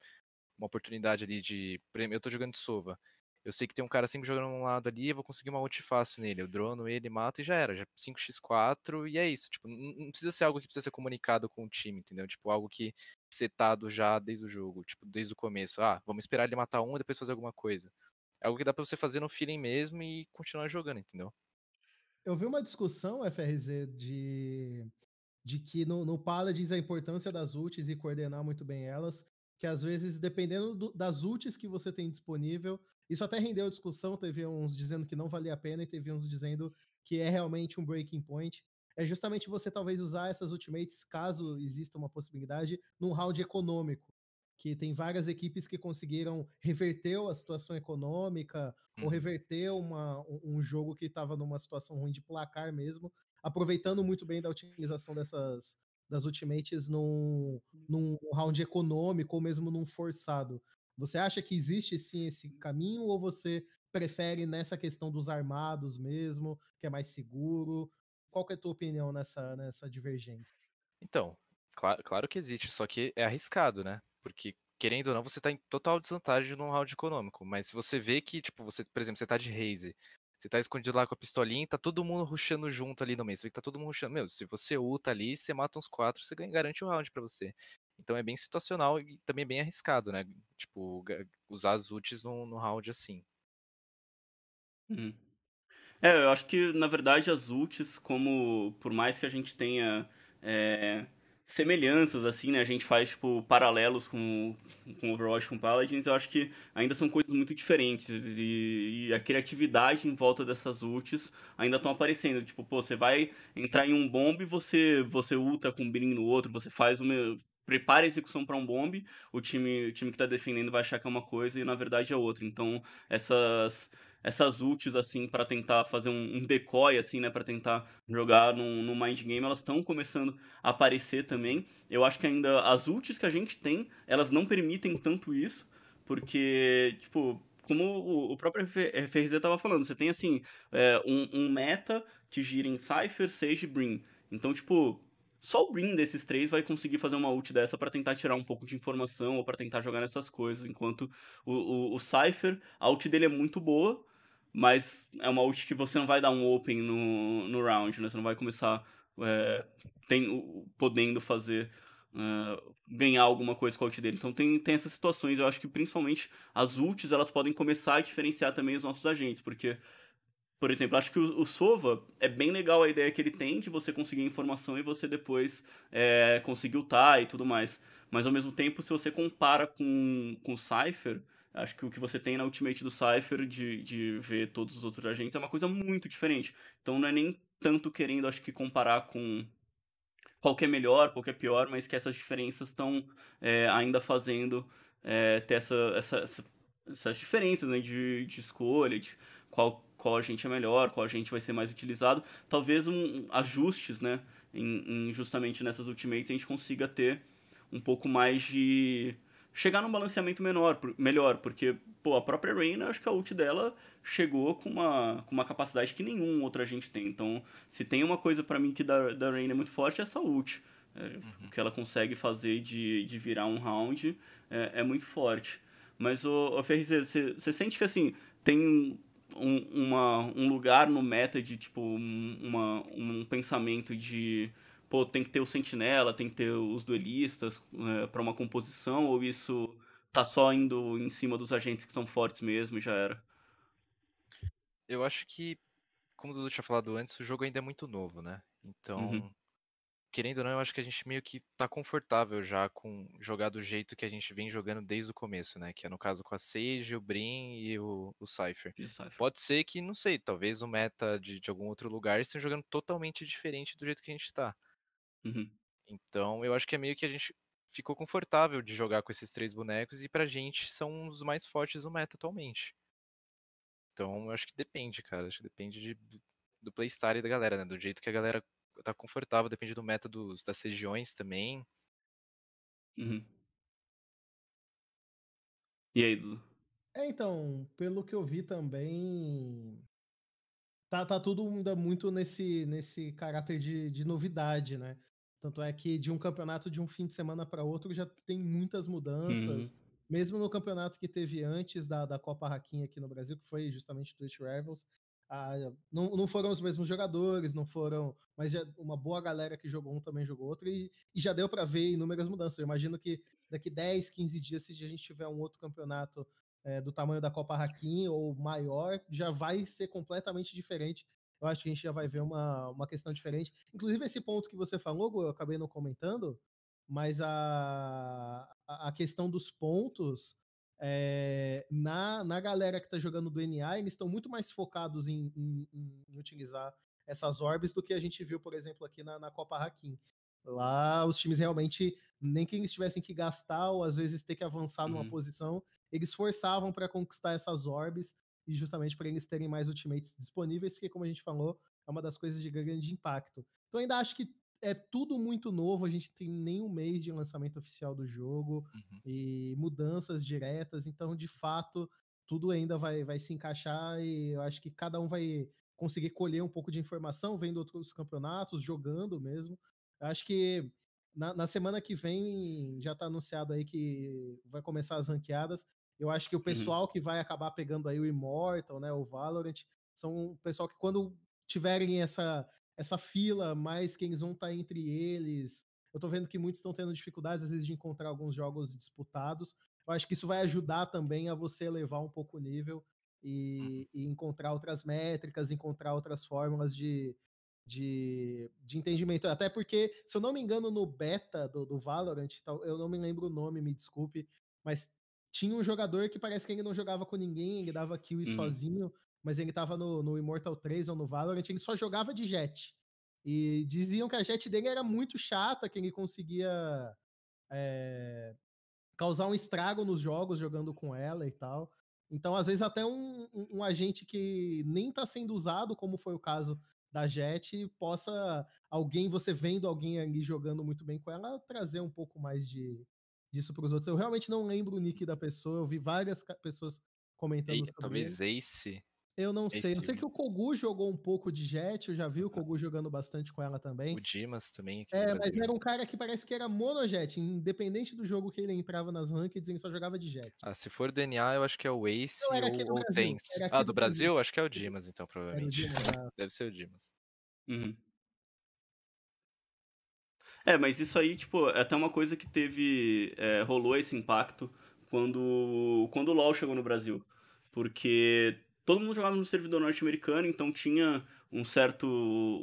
Speaker 2: uma oportunidade ali de. Eu tô jogando de Sova. Eu sei que tem um cara sempre jogando um lado ali, eu vou conseguir uma ult fácil nele. Eu drono ele, mato e já era. Já 5x4 e é isso. Tipo, não precisa ser algo que precisa ser comunicado com o time, entendeu? Tipo, algo que setado já desde o jogo, tipo, desde o começo. Ah, vamos esperar ele matar um e depois fazer alguma coisa. Algo que dá pra você fazer no feeling mesmo e continuar jogando, entendeu?
Speaker 3: Eu vi uma discussão, FRZ, de, de que no, no Paladins a importância das ults e coordenar muito bem elas, que às vezes, dependendo do, das ults que você tem disponível, isso até rendeu discussão, teve uns dizendo que não valia a pena e teve uns dizendo que é realmente um breaking point. É justamente você talvez usar essas ultimates, caso exista uma possibilidade, num round econômico que tem várias equipes que conseguiram reverter a situação econômica uhum. ou reverter uma, um jogo que estava numa situação ruim de placar mesmo, aproveitando muito bem da utilização dessas das ultimates num, num round econômico ou mesmo num forçado. Você acha que existe sim esse caminho ou você prefere nessa questão dos armados mesmo, que é mais seguro? Qual é a tua opinião nessa, nessa divergência?
Speaker 2: Então, claro, claro que existe, só que é arriscado, né? Porque, querendo ou não, você tá em total desvantagem num round econômico. Mas se você vê que, tipo, você, por exemplo, você tá de raise, você tá escondido lá com a pistolinha e tá todo mundo rushando junto ali no meio. Você vê que tá todo mundo rushando. Meu, se você ulta ali, você mata uns quatro, você garante o round para você. Então é bem situacional e também bem arriscado, né? Tipo, usar as ults no, no round assim.
Speaker 1: Hum. É, eu acho que, na verdade, as ults, como por mais que a gente tenha é, semelhanças, assim, né? A gente faz, tipo, paralelos com, com Overwatch, com Paladins, eu acho que ainda são coisas muito diferentes. E, e a criatividade em volta dessas ults ainda estão aparecendo. Tipo, pô, você vai entrar em um bomb e você, você ulta com um Bring no outro, você faz uma. Prepara a execução para um bomb, o time, o time que está defendendo vai achar que é uma coisa e na verdade é outra. Então, essas essas ults, assim, para tentar fazer um, um, decoy, assim, né, para tentar jogar no, no mind game, elas estão começando a aparecer também. Eu acho que ainda as ults que a gente tem, elas não permitem tanto isso, porque, tipo, como o, próprio FRZ estava falando, você tem, assim, é, um, um, meta que gira em Cypher, Sage e Brim. Então, tipo, só o Brim desses três vai conseguir fazer uma ult dessa para tentar tirar um pouco de informação ou para tentar jogar nessas coisas, enquanto o, o, o Cypher, a ult dele é muito boa, mas é uma ult que você não vai dar um open no, no round, né? Você não vai começar é, tem, podendo fazer uh, ganhar alguma coisa com a ult dele. Então tem, tem essas situações. Eu acho que principalmente as ults elas podem começar a diferenciar também os nossos agentes, porque por exemplo, acho que o, o, Sova é bem legal a ideia que ele tem de você conseguir informação e você depois é, conseguir ultar e tudo mais. Mas ao mesmo tempo, se você compara com, com o Cypher, Acho que o que você tem na Ultimate do Cypher de, de ver todos os outros agentes é uma coisa muito diferente. Então não é nem tanto querendo, acho que, comparar com qual que é melhor, qual que é pior, mas que essas diferenças estão é, ainda fazendo é, ter essa, essa, essa, essas diferenças né, de, de escolha, de qual, qual agente é melhor, qual agente vai ser mais utilizado. Talvez um, ajustes, né, em, em justamente nessas Ultimates a gente consiga ter um pouco mais de chegar num balanceamento menor, melhor, porque, pô, a própria Reina, acho que a ult dela chegou com uma, com uma capacidade que nenhum outro agente tem. Então, se tem uma coisa para mim que da, da Reina é muito forte, é essa ult. É, uhum. O que ela consegue fazer de, de virar um round é, é muito forte. Mas, o, FRZ, você sente que, assim, tem um, uma, um lugar no meta de, tipo, uma, um pensamento de pô, tem que ter o sentinela, tem que ter os duelistas é, para uma composição, ou isso tá só indo em cima dos agentes que são fortes mesmo e já era?
Speaker 2: Eu acho que, como o Dudu tinha falado antes, o jogo ainda é muito novo, né? Então, uhum. querendo ou não, eu acho que a gente meio que tá confortável já com jogar do jeito que a gente vem jogando desde o começo, né? Que é no caso com a Sage, o Brin e o, o Cypher.
Speaker 1: E Cypher.
Speaker 2: Pode ser que, não sei, talvez o meta de, de algum outro lugar estejam jogando totalmente diferente do jeito que a gente tá.
Speaker 1: Uhum.
Speaker 2: Então eu acho que é meio que a gente ficou confortável de jogar com esses três bonecos e pra gente são os mais fortes do meta atualmente. Então eu acho que depende, cara. Acho que depende de, do playstyle da galera, né? Do jeito que a galera tá confortável, depende do meta dos, das regiões também.
Speaker 1: Uhum. E aí, Dudu?
Speaker 3: É, então, pelo que eu vi também, tá, tá tudo ainda muito nesse, nesse caráter de, de novidade, né? Tanto é que de um campeonato de um fim de semana para outro já tem muitas mudanças. Uhum. Mesmo no campeonato que teve antes da, da Copa Raquinha aqui no Brasil, que foi justamente Twitch Rivals, Ah, não, não foram os mesmos jogadores, não foram, mas já uma boa galera que jogou um também jogou outro, e, e já deu para ver inúmeras mudanças. Eu imagino que daqui 10, 15 dias, se a gente tiver um outro campeonato é, do tamanho da Copa Hakim ou maior, já vai ser completamente diferente. Eu acho que a gente já vai ver uma, uma questão diferente. Inclusive, esse ponto que você falou, eu acabei não comentando, mas a, a questão dos pontos é, na, na galera que está jogando do NA, eles estão muito mais focados em, em, em, utilizar essas orbes do que a gente viu, por exemplo, aqui na, na Copa Hakim. Lá os times realmente, nem que eles tivessem que gastar ou às vezes ter que avançar uhum. numa posição, eles forçavam para conquistar essas orbes e justamente para eles terem mais ultimates disponíveis, porque, como a gente falou, é uma das coisas de grande impacto. Então, ainda acho que é tudo muito novo, a gente tem nem um mês de lançamento oficial do jogo uhum. e mudanças diretas, então de fato tudo ainda vai, vai se encaixar e eu acho que cada um vai conseguir colher um pouco de informação vendo outros campeonatos, jogando mesmo. Eu acho que na, na semana que vem já está anunciado aí que vai começar as ranqueadas. Eu acho que o uhum. pessoal uhum. que vai acabar pegando aí o Immortal, né, o Valorant, são o pessoal que quando tiverem essa essa fila, mais quem vão estar tá entre eles. Eu tô vendo que muitos estão tendo dificuldades, às vezes, de encontrar alguns jogos disputados. Eu acho que isso vai ajudar também a você elevar um pouco o nível e, e encontrar outras métricas, encontrar outras fórmulas de, de, de entendimento. Até porque, se eu não me engano, no beta do, do Valorant, eu não me lembro o nome, me desculpe, mas tinha um jogador que parece que ele não jogava com ninguém, ele dava kill uhum. sozinho mas ele tava no, no Immortal 3 ou no Valorant, ele só jogava de jet. E diziam que a jet dele era muito chata, que ele conseguia é, causar um estrago nos jogos jogando com ela e tal. Então, às vezes, até um, um, um agente que nem está sendo usado, como foi o caso da Jet, possa alguém, você vendo alguém ali jogando muito bem com ela, trazer um pouco mais de disso para os outros. Eu realmente não lembro o nick da pessoa, eu vi várias pessoas comentando
Speaker 2: Ei,
Speaker 3: sobre
Speaker 2: Talvez ele. Ace.
Speaker 3: Eu não sei. Esse... Eu sei que o Kogu jogou um pouco de Jet, eu já vi o Kogu jogando bastante com ela também.
Speaker 2: O Dimas também.
Speaker 3: É, mas era um cara que parece que era monojet, independente do jogo que ele entrava nas rankings, ele só jogava de Jet.
Speaker 2: Ah, se for DNA, eu acho que é o Ace ou, o Tense. Ah, do, do Brasil? Brasil? Acho que é o Dimas, então, provavelmente. Dimas, ah. Deve ser o Dimas.
Speaker 1: Uhum. É, mas isso aí, tipo, é até uma coisa que teve. É, rolou esse impacto quando, quando o LoL chegou no Brasil. Porque todo mundo jogava no servidor norte-americano, então tinha um certo,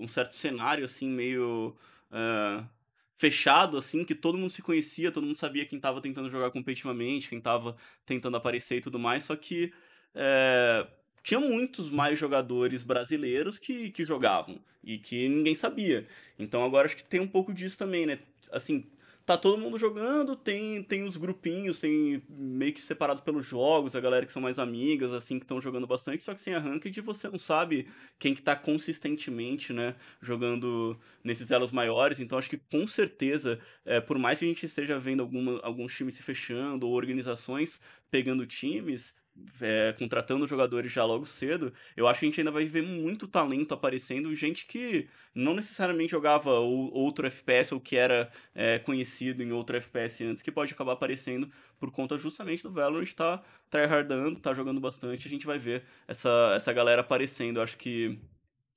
Speaker 1: um certo cenário, assim, meio uh, fechado, assim, que todo mundo se conhecia, todo mundo sabia quem estava tentando jogar competitivamente, quem estava tentando aparecer e tudo mais, só que uh, tinha muitos mais jogadores brasileiros que, que jogavam e que ninguém sabia. Então agora acho que tem um pouco disso também, né? Assim, tá todo mundo jogando, tem, tem os grupinhos, tem meio que separados pelos jogos, a galera que são mais amigas, assim, que estão jogando bastante, só que sem a ranked você não sabe quem que tá consistentemente, né, jogando nesses elos maiores, então acho que com certeza, é, por mais que a gente esteja vendo alguma, alguns times se fechando ou organizações pegando times, é, contratando jogadores já logo cedo, eu acho que a gente ainda vai ver muito talento aparecendo, gente que não necessariamente jogava outro FPS ou que era é, conhecido em outro FPS antes, que pode acabar aparecendo por conta justamente do Valorant estar tá tryhardando, tá jogando bastante, a gente vai ver essa, essa galera aparecendo. Eu acho que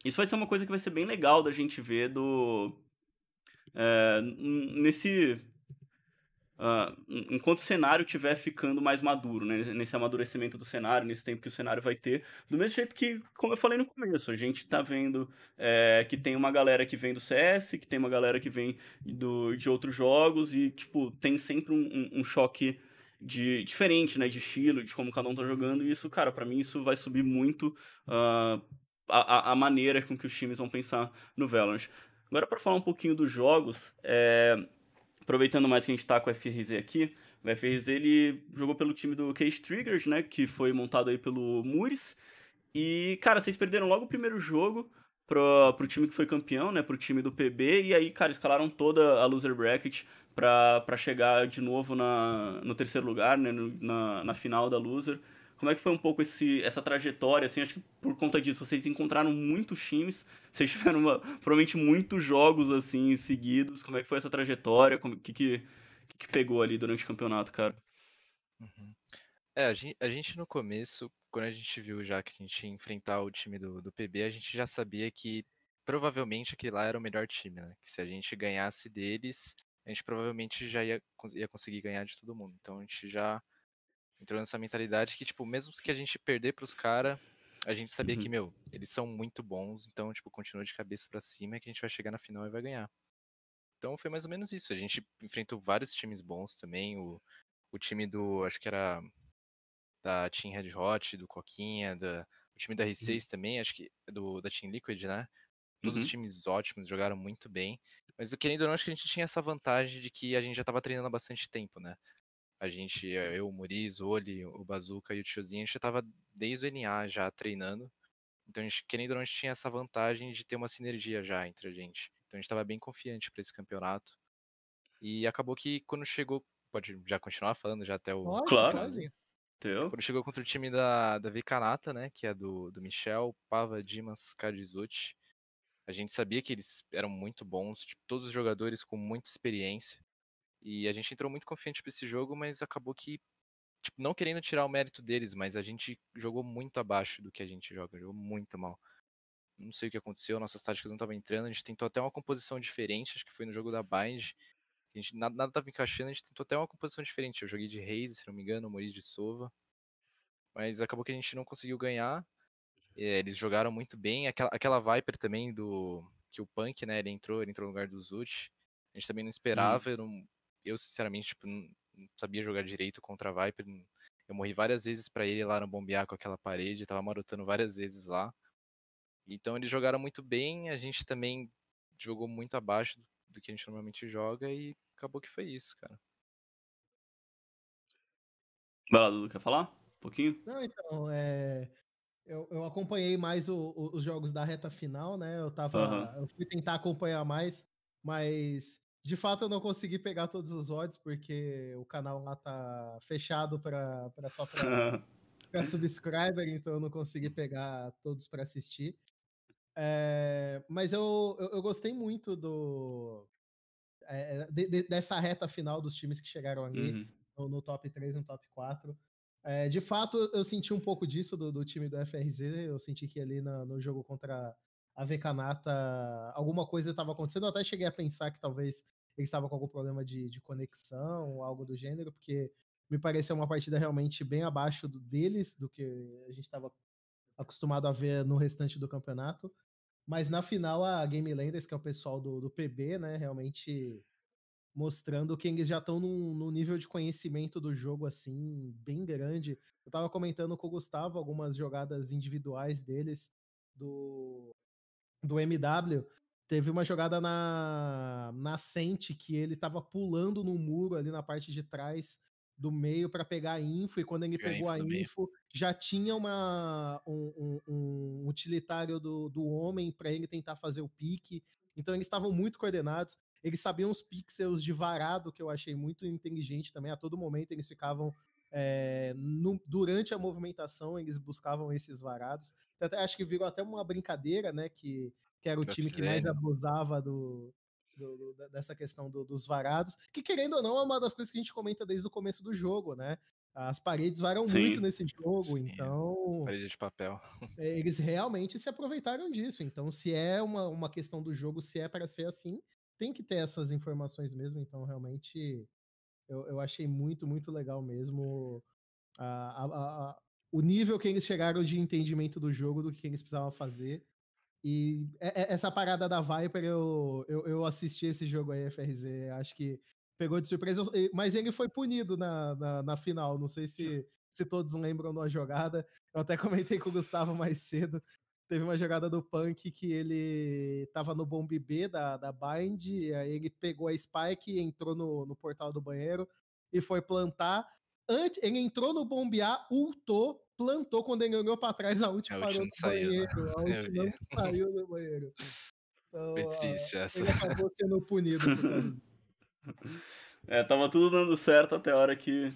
Speaker 1: isso vai ser uma coisa que vai ser bem legal da gente ver do. É, nesse Uh, enquanto o cenário estiver ficando mais maduro, né? nesse amadurecimento do cenário, nesse tempo que o cenário vai ter, do mesmo jeito que, como eu falei no começo, a gente está vendo é, que tem uma galera que vem do CS, que tem uma galera que vem do, de outros jogos, e, tipo, tem sempre um, um, um choque de, diferente, né, de estilo, de como cada um tá jogando, e isso, cara, para mim isso vai subir muito uh, a, a maneira com que os times vão pensar no Valorant. Agora, para falar um pouquinho dos jogos, é, aproveitando mais que a gente tá com o FRZ aqui, o FRZ ele jogou pelo time do Case Triggers, né, que foi montado aí pelo Muris. E, cara, vocês perderam logo o primeiro jogo pro, pro time que foi campeão, né, pro time do PB, e aí, cara, escalaram toda a loser bracket pra chegar de novo na, no terceiro lugar, né, na, na final da loser. Como é que foi um pouco esse, essa trajetória, assim, acho que por conta disso, vocês encontraram muitos times, vocês tiveram uma, provavelmente muitos jogos, assim, seguidos, como é que foi essa trajetória, o que que, que pegou ali durante o campeonato, cara?
Speaker 2: Uhum. É, a gente, a gente no começo quando a gente viu já que a gente ia enfrentar o time do, do PB, a gente já sabia que provavelmente aquele lá era o melhor time, né? Que se a gente ganhasse deles, a gente provavelmente já ia, ia conseguir ganhar de todo mundo. Então a gente já entrou nessa mentalidade que, tipo, mesmo que a gente perder pros caras, a gente sabia uhum. que, meu, eles são muito bons, então, tipo, continua de cabeça para cima que a gente vai chegar na final e vai ganhar. Então foi mais ou menos isso. A gente enfrentou vários times bons também. O, o time do. Acho que era. Da Team Red Hot, do Coquinha, da, o time da R6 uhum. também, acho que do, da Team Liquid, né? Todos uhum. os times ótimos, jogaram muito bem. Mas querendo ou não, acho que a gente tinha essa vantagem de que a gente já estava treinando há bastante tempo, né? A gente, eu, o Muriz, o Oli, o Bazuca e o Tiozinho, a gente já estava desde o NA já treinando. Então, a gente, querendo ou não, a gente tinha essa vantagem de ter uma sinergia já entre a gente. Então, a gente estava bem confiante para esse campeonato. E acabou que quando chegou, pode já continuar falando já até o.
Speaker 1: Pode, claro.
Speaker 2: Teu. Quando chegou contra o time da, da Vicanata, né, que é do, do Michel, Pava, Dimas, Kadizuti, a gente sabia que eles eram muito bons, tipo, todos os jogadores com muita experiência. E a gente entrou muito confiante para esse jogo, mas acabou que, tipo, não querendo tirar o mérito deles, mas a gente jogou muito abaixo do que a gente joga, jogou muito mal. Não sei o que aconteceu, nossas táticas não estavam entrando, a gente tentou até uma composição diferente, acho que foi no jogo da Bind. A gente nada, nada tava encaixando, a gente tentou até uma composição diferente. Eu joguei de Reis, se não me engano, Maurício de Sova. Mas acabou que a gente não conseguiu ganhar. É, eles jogaram muito bem. Aquela, aquela Viper também do. Que o Punk, né? Ele entrou, ele entrou no lugar do Zut. A gente também não esperava. Hum. Eu, não, eu, sinceramente, tipo, não, sabia jogar direito contra a Viper. Eu morri várias vezes para ele lá no bombear com aquela parede. Tava marotando várias vezes lá. Então eles jogaram muito bem. A gente também jogou muito abaixo do, do que a gente normalmente joga. E acabou que foi isso, cara.
Speaker 1: Vai lá, Dudu, quer falar? Um pouquinho?
Speaker 3: Não, então, é... Eu, eu acompanhei mais o, o, os jogos da reta final, né? Eu tava. Uhum. Eu fui tentar acompanhar mais, mas de fato eu não consegui pegar todos os odds, porque o canal lá tá fechado para só para subscriber, então eu não consegui pegar todos para assistir. É, mas eu, eu, eu, gostei muito do. É, de, de, dessa reta final dos times que chegaram ali uhum. no, no top 3 e no top 4. É, de fato, eu senti um pouco disso do, do time do FRZ. Eu senti que ali na, no jogo contra a Vecanata alguma coisa estava acontecendo. Eu até cheguei a pensar que talvez eles estavam com algum problema de, de conexão ou algo do gênero, porque me pareceu uma partida realmente bem abaixo do, deles, do que a gente estava acostumado a ver no restante do campeonato. Mas na final, a Game Landers, que é o pessoal do, do PB, né, realmente mostrando que eles já estão num, num, nível de conhecimento do jogo assim bem grande. Eu tava comentando com o Gustavo algumas jogadas individuais deles do do MW. Teve uma jogada na nascente que ele tava pulando no muro ali na parte de trás do meio para pegar a info, e quando ele pegou a info, a info já tinha uma, um, um, um utilitário do, do homem para ele tentar fazer o pique. Então eles estavam muito coordenados. Eles sabiam os pixels de varado, que eu achei muito inteligente também. A todo momento eles ficavam. É, no, durante a movimentação, eles buscavam esses varados. Até, acho que virou até uma brincadeira, né? Que, que era o time que mais abusava do, do, do, dessa questão do, dos varados, que querendo ou não é uma das coisas que a gente comenta desde o começo do jogo, né? As paredes varam Sim. muito nesse jogo, Sim. então.
Speaker 2: Parede de papel.
Speaker 3: É, eles realmente se aproveitaram disso. Então, se é uma, uma questão do jogo, se é para ser assim, tem que ter essas informações mesmo, então realmente eu, eu achei muito, muito legal mesmo a, a, a, o nível que eles chegaram de entendimento do jogo, do que eles precisavam fazer. E essa parada da Viper, eu, eu, eu assisti esse jogo aí, FRZ, acho que pegou de surpresa, mas ele foi punido na, na, na final, não sei se, se todos lembram da jogada, eu até comentei com o Gustavo mais cedo, Teve uma jogada do Punk que ele tava no bomb B da, da Bind, aí ele pegou a Spike, entrou no, no portal do banheiro e foi plantar. Antes, ele entrou no bombe A, ultou, plantou, quando ele olhou pra trás, a ult parou no saiu, né? banheiro. Né? A ult não saiu do banheiro.
Speaker 2: Então, Foi triste essa.
Speaker 3: Ele acabou sendo punido.
Speaker 1: é, tava tudo dando certo até a hora que,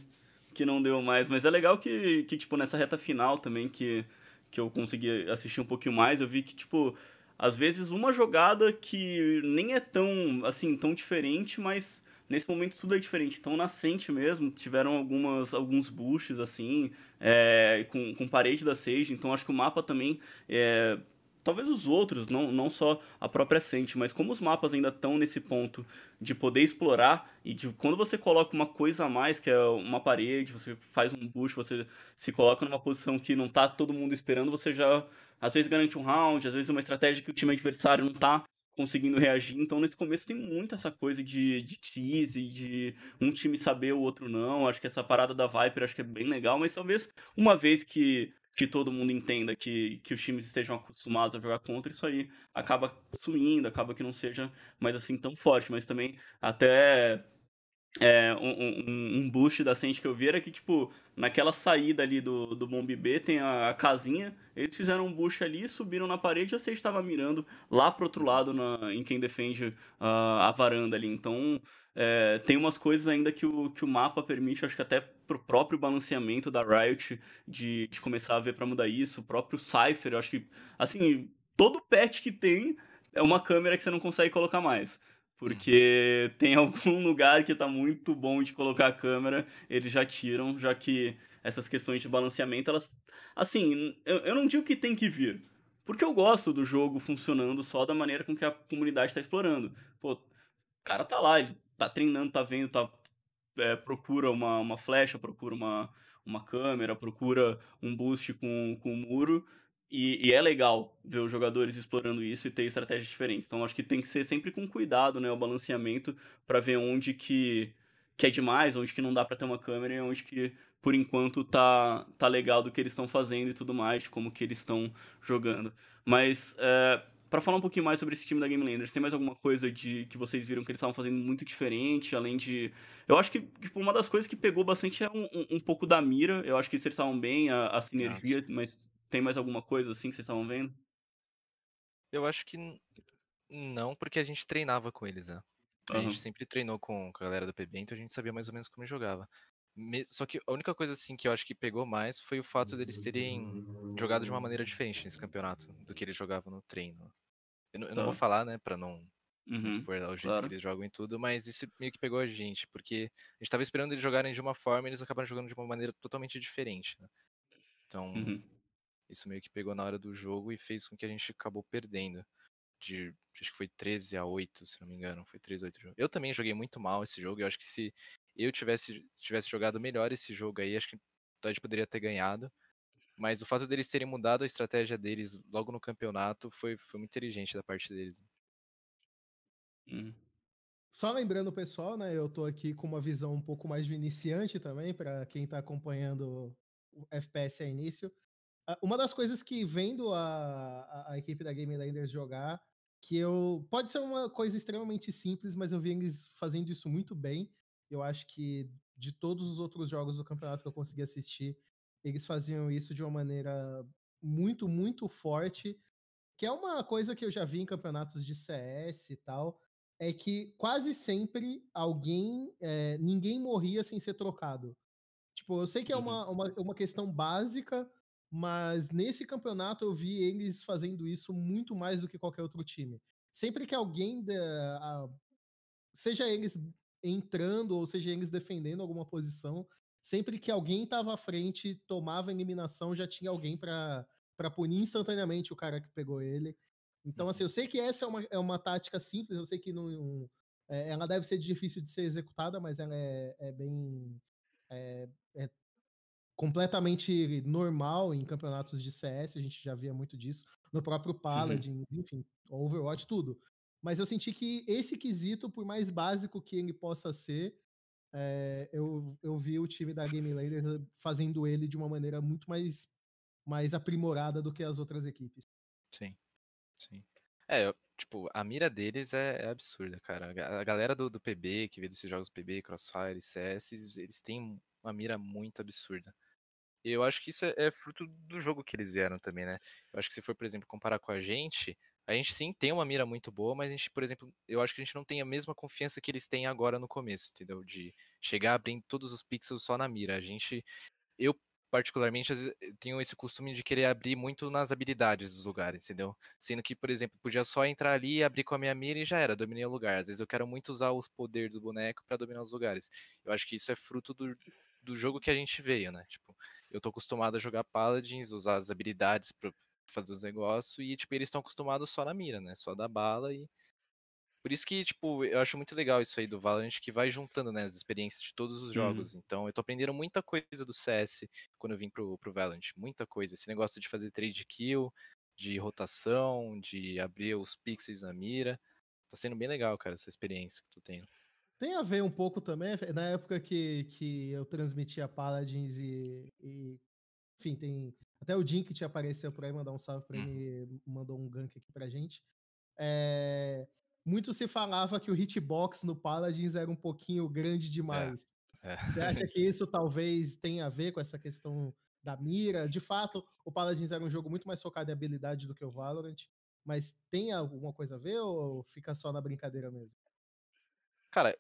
Speaker 1: que não deu mais. Mas é legal que, que, tipo, nessa reta final também, que que eu consegui assistir um pouquinho mais, eu vi que, tipo, às vezes uma jogada que nem é tão, assim, tão diferente, mas nesse momento tudo é diferente. Então, nascente mesmo, tiveram algumas, alguns boosts, assim, é, com, com parede da Sage. Então, acho que o mapa também é, talvez os outros, não, não só a própria Sente, mas como os mapas ainda estão nesse ponto de poder explorar e de quando você coloca uma coisa a mais, que é uma parede, você faz um push, você se coloca numa posição que não tá todo mundo esperando, você já às vezes garante um round, às vezes uma estratégia que o time adversário não tá conseguindo reagir. Então, nesse começo tem muito essa coisa de, de tease, de um time saber, o outro não. Acho que essa parada da Viper acho que é bem legal, mas talvez uma vez que que todo mundo entenda que, que os times estejam acostumados a jogar contra, isso aí acaba sumindo, acaba que não seja mais assim tão forte. Mas também até é, um, um, um, boost da Sente que eu vi era que, tipo, naquela saída ali do, do Bomb B tem a, a casinha, eles fizeram um boost ali, subiram na parede e a Sente estava mirando lá pro outro lado na, em quem defende uh, a varanda ali. Então, é, tem umas coisas ainda que o, que o mapa permite, acho que até pro próprio balanceamento da Riot de, de começar a ver para mudar isso, o próprio Cypher, eu acho que, assim, todo patch que tem é uma câmera que você não consegue colocar mais. Porque tem algum lugar que tá muito bom de colocar a câmera, eles já tiram, já que essas questões de balanceamento, elas. Assim, eu, eu não digo que tem que vir. Porque eu gosto do jogo funcionando só da maneira com que a comunidade está explorando. Pô, o cara tá lá, ele tá treinando, tá vendo, tá, é, procura uma, uma flecha, procura uma, uma câmera, procura um boost com, com um muro. E, e, é legal ver os jogadores explorando isso e ter estratégias diferentes. Então acho que tem que ser sempre com cuidado, né, o balanceamento para ver onde que, que é demais, onde que não dá para ter uma câmera e onde que por enquanto tá tá legal do que eles estão fazendo e tudo mais, como que eles estão jogando. Mas é, para falar um pouquinho mais sobre esse time da Game Landers, tem mais alguma coisa de que vocês viram que eles estavam fazendo muito diferente, além de... Eu acho que tipo, uma das coisas que pegou bastante é um, um, um pouco da mira, eu acho que eles estavam bem, a, a sinergia, Nossa. mas tem mais alguma coisa assim que vocês estavam vendo?
Speaker 2: Eu acho que não, porque a gente treinava com eles, né? A uhum. gente sempre treinou com a galera do PB, então a gente sabia mais ou menos como jogava. Só que a única coisa assim que eu acho que pegou mais foi o fato deles terem jogado de uma maneira diferente nesse campeonato do que eles jogavam no treino. Eu não, eu não vou falar, né, pra não uhum, expor o jeito claro. que eles jogam em tudo, mas isso meio que pegou a gente, porque a gente tava esperando eles jogarem de uma forma e eles acabaram jogando de uma maneira totalmente diferente, né? Então, uhum. Isso meio que pegou na hora do jogo e fez com que a gente acabou perdendo. De, acho que foi 13 a 8, se não me engano. Foi 13 a 8 Eu também joguei muito mal esse jogo. Eu acho que se eu tivesse, tivesse jogado melhor esse jogo aí, acho que a gente poderia ter ganhado. Mas o fato deles terem mudado a estratégia deles logo no campeonato foi, foi muito inteligente da parte deles.
Speaker 3: Uhum. Só lembrando o pessoal, né? Eu tô aqui com uma visão um pouco mais de iniciante também, para quem tá acompanhando o FPS a início. Ah, uma das coisas que vendo a, a, a equipe da Game Landers jogar, que eu. Pode ser uma coisa extremamente simples, mas eu vi eles fazendo isso muito bem. Eu acho que de todos os outros jogos do campeonato que eu consegui assistir, eles faziam isso de uma maneira muito, muito forte. Que é uma coisa que eu já vi em campeonatos de CS e tal. É que quase sempre alguém. É, ninguém morria sem ser trocado. Tipo, eu sei que é uma, uhum. uma, uma questão básica mas nesse campeonato eu vi eles fazendo isso muito mais do que qualquer outro time. Sempre que alguém, da, a, seja eles entrando ou seja eles defendendo alguma posição, sempre que alguém estava à frente, tomava a eliminação, já tinha alguém para punir instantaneamente o cara que pegou ele. Então, assim, eu sei que essa é uma, é uma tática simples, eu sei que não, é, ela deve ser difícil de ser executada, mas ela é, é bem. É, é completamente normal em campeonatos de CS, a gente já via muito disso, no próprio uhum. Paladin, uhum. enfim, Overwatch, tudo. Mas eu senti que esse quesito, por mais básico que ele possa ser, é, eu, eu vi o time da Game Raiders fazendo ele de uma maneira muito mais, mais aprimorada do que as outras equipes.
Speaker 2: Sim, sim. É, tipo, a mira deles é, é absurda, cara. A galera do, do PB, que vê desses jogos PB, Crossfire, CS, eles têm uma mira muito absurda. Eu acho que isso é, é, fruto do jogo que eles vieram também, né? Eu acho que se for, por exemplo, comparar com a gente, a gente sim tem uma mira muito boa, mas a gente, por exemplo, eu acho que a gente não tem a mesma confiança que eles têm agora no começo, entendeu? De chegar abrindo todos os pixels só na mira. A gente. Eu, particularmente, vezes, tenho esse costume de querer abrir muito nas habilidades dos lugares, entendeu? Sendo que, por exemplo, podia só entrar ali e abrir com a minha mira e já era, dominei o lugar. Às vezes eu quero muito usar os poderes do boneco para dominar os lugares. Eu acho que isso é fruto do, do jogo que a gente veio, né? Tipo, eu tô acostumado a jogar Paladins, usar as habilidades para fazer os negócios e, tipo, eles estão acostumados só na mira, né? Só da bala e por isso que, tipo, eu acho muito legal isso aí do Valorant, que vai juntando, né, as experiências de todos os jogos. Uhum. Então, eu tô aprendendo muita coisa do CS quando eu vim pro, pro Valorant. Muita coisa. Esse negócio de fazer trade kill, de rotação, de abrir os pixels na mira. Tá sendo bem legal, cara, essa experiência que tu tem.
Speaker 3: Tem a ver um pouco também, na época que, que eu transmitia Paladins e, e enfim, tem até o Jim que te apareceu por aí, mandar um salve pra uhum. ele, mandou um gank aqui pra gente. É, muito se falava que o hitbox no Paladins era um pouquinho grande é, demais. É, é. Você acha que isso talvez tenha a ver com essa questão da mira? De fato, o Paladins era um jogo muito mais focado em habilidade do que o Valorant, mas tem alguma coisa a ver ou fica só na brincadeira mesmo?
Speaker 2: Cara,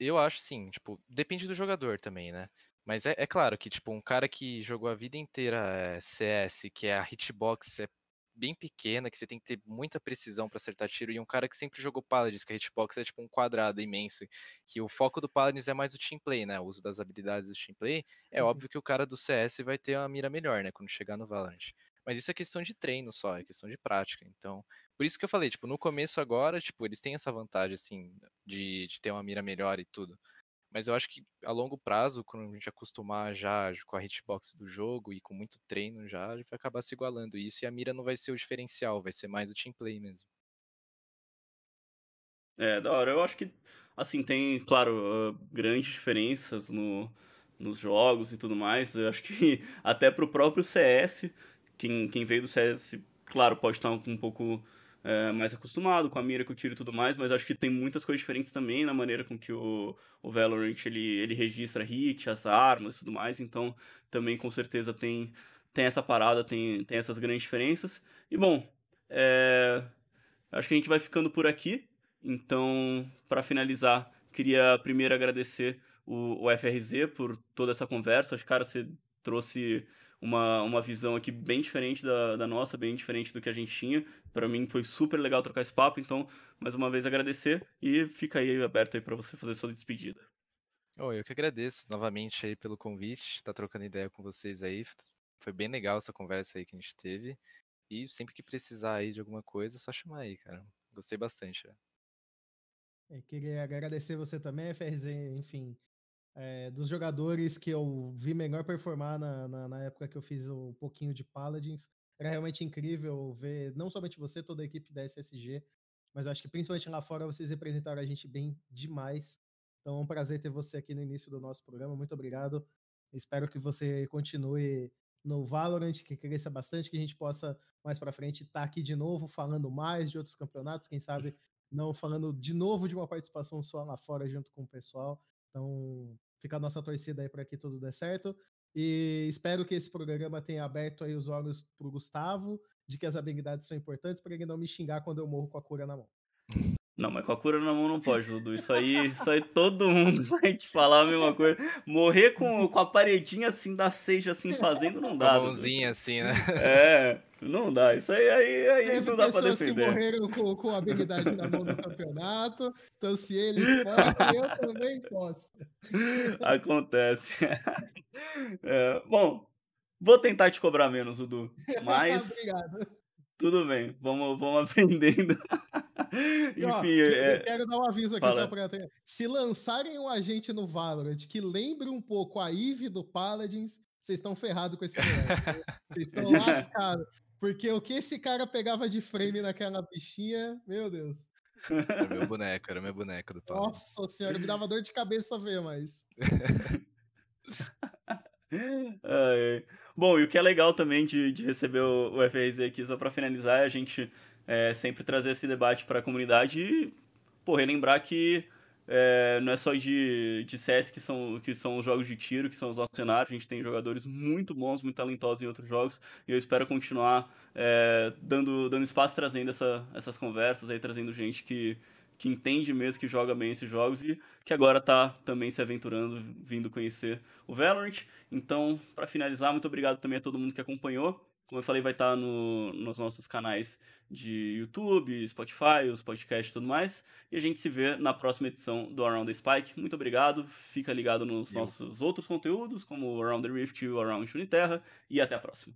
Speaker 2: eu acho sim, tipo, depende do jogador também, né? Mas é, é claro que, tipo, um cara que jogou a vida inteira é, CS, que é a hitbox é bem pequena, que você tem que ter muita precisão para acertar tiro, e um cara que sempre jogou Paladins, que a hitbox é tipo um quadrado imenso, que o foco do Paladins é mais o team play, né? O uso das habilidades do team play. É uhum. óbvio que o cara do CS vai ter uma mira melhor, né? Quando chegar no Valorant. Mas isso é questão de treino só, é questão de prática. Então, por isso que eu falei, tipo, no começo agora, tipo, eles têm essa vantagem, assim, de, de ter uma mira melhor e tudo. Mas eu acho que a longo prazo, quando a gente acostumar já com a hitbox do jogo e com muito treino já, a gente vai acabar se igualando isso e a mira não vai ser o diferencial, vai ser mais o team play mesmo.
Speaker 1: É, da hora. Eu acho que, assim, tem, claro, uh, grandes diferenças no, nos jogos e tudo mais. Eu acho que até pro próprio CS, quem, quem veio do CS, claro, pode estar um pouco é, mais acostumado com a mira, com o tiro e tudo mais, mas acho que tem muitas coisas diferentes também na maneira com que o, o Valorant ele, ele registra hit, as armas e tudo mais, então também com certeza tem, tem essa parada, tem, tem essas grandes diferenças. E bom, é, acho que a gente vai ficando por aqui, então para finalizar, queria primeiro agradecer o, o FRZ por toda essa conversa, acho que cara, você trouxe uma, uma visão aqui bem diferente da, da nossa, bem diferente do que a gente tinha. Para mim foi super legal trocar esse papo, então, mais uma vez agradecer e fica aí aberto aí para você fazer sua despedida.
Speaker 2: Oh, eu que agradeço novamente aí pelo convite, estar tá trocando ideia com vocês aí. Foi bem legal essa conversa aí que a gente teve. E sempre que precisar aí de alguma coisa, é só chamar aí, cara. Gostei bastante.
Speaker 3: É, queria agradecer você também, FRZ, enfim, é, dos jogadores que eu vi melhor performar na, na, na, época que eu fiz um pouquinho de Paladins. Era realmente incrível ver não somente você, toda a equipe da SSG, mas eu acho que principalmente lá fora vocês representaram a gente bem demais. Então é um prazer ter você aqui no início do nosso programa. Muito obrigado. Espero que você continue no Valorant, que cresça bastante, que a gente possa mais para frente estar tá aqui de novo falando mais de outros campeonatos, quem sabe não falando de novo de uma participação só lá fora junto com o pessoal. Então, fica a nossa torcida aí para que tudo dê certo. E espero que esse programa tenha aberto aí os olhos para o Gustavo, de que as habilidades são importantes, para ele não me xingar quando eu morro com a cura na mão.
Speaker 1: Não, mas com a cura na mão não pode, Dudu. Isso aí, isso aí todo mundo vai te falar a mesma coisa. Morrer com, com a paredinha assim da seja assim fazendo não dá.
Speaker 2: Com a mãozinha assim, né?
Speaker 1: É, não dá. Isso aí, aí, aí
Speaker 3: Teve
Speaker 1: não dá pra defender.
Speaker 3: que morreram com, com habilidade na mão no campeonato. Então, se eles podem, eu também posso.
Speaker 1: Acontece. É, bom, vou tentar te cobrar menos, Dudu. Mas.
Speaker 3: Obrigado.
Speaker 1: Tudo bem, vamos, vamos aprendendo. Enfim, ó,
Speaker 3: é... eu quero dar um aviso aqui Fala. só pra Se lançarem um agente no Valorant que lembre um pouco a Eve do Paladins, vocês estão ferrados com esse moleque. vocês estão lascados. Porque o que esse cara pegava de frame naquela bichinha, meu Deus.
Speaker 2: Era meu boneco, era meu boneco do
Speaker 3: Paladins. Nossa senhora, me dava dor de cabeça ver, mas.
Speaker 1: Bom, e o que é legal também de, de receber o, o FRZ aqui, só para finalizar, é a gente é, sempre trazer esse debate para a comunidade e, pô, relembrar que é, não é só de, de CS que são, que são os jogos de tiro, que são os nossos cenários, a gente tem jogadores muito bons, muito talentosos em outros jogos, e eu espero continuar é, dando, dando espaço, trazendo essa, essas conversas aí, trazendo gente que, que entende mesmo, que joga bem esses jogos e que agora tá também se aventurando, vindo conhecer o Valorant. Então, para finalizar, muito obrigado também a todo mundo que acompanhou. Como eu falei, vai estar tá no, nos nossos canais de YouTube, Spotify, os podcasts e tudo mais. E a gente se vê na próxima edição do Around the Spike. Muito obrigado. Fica ligado nos nossos outros conteúdos, como o Around the Rift e o Around Uniterra. E até a próxima.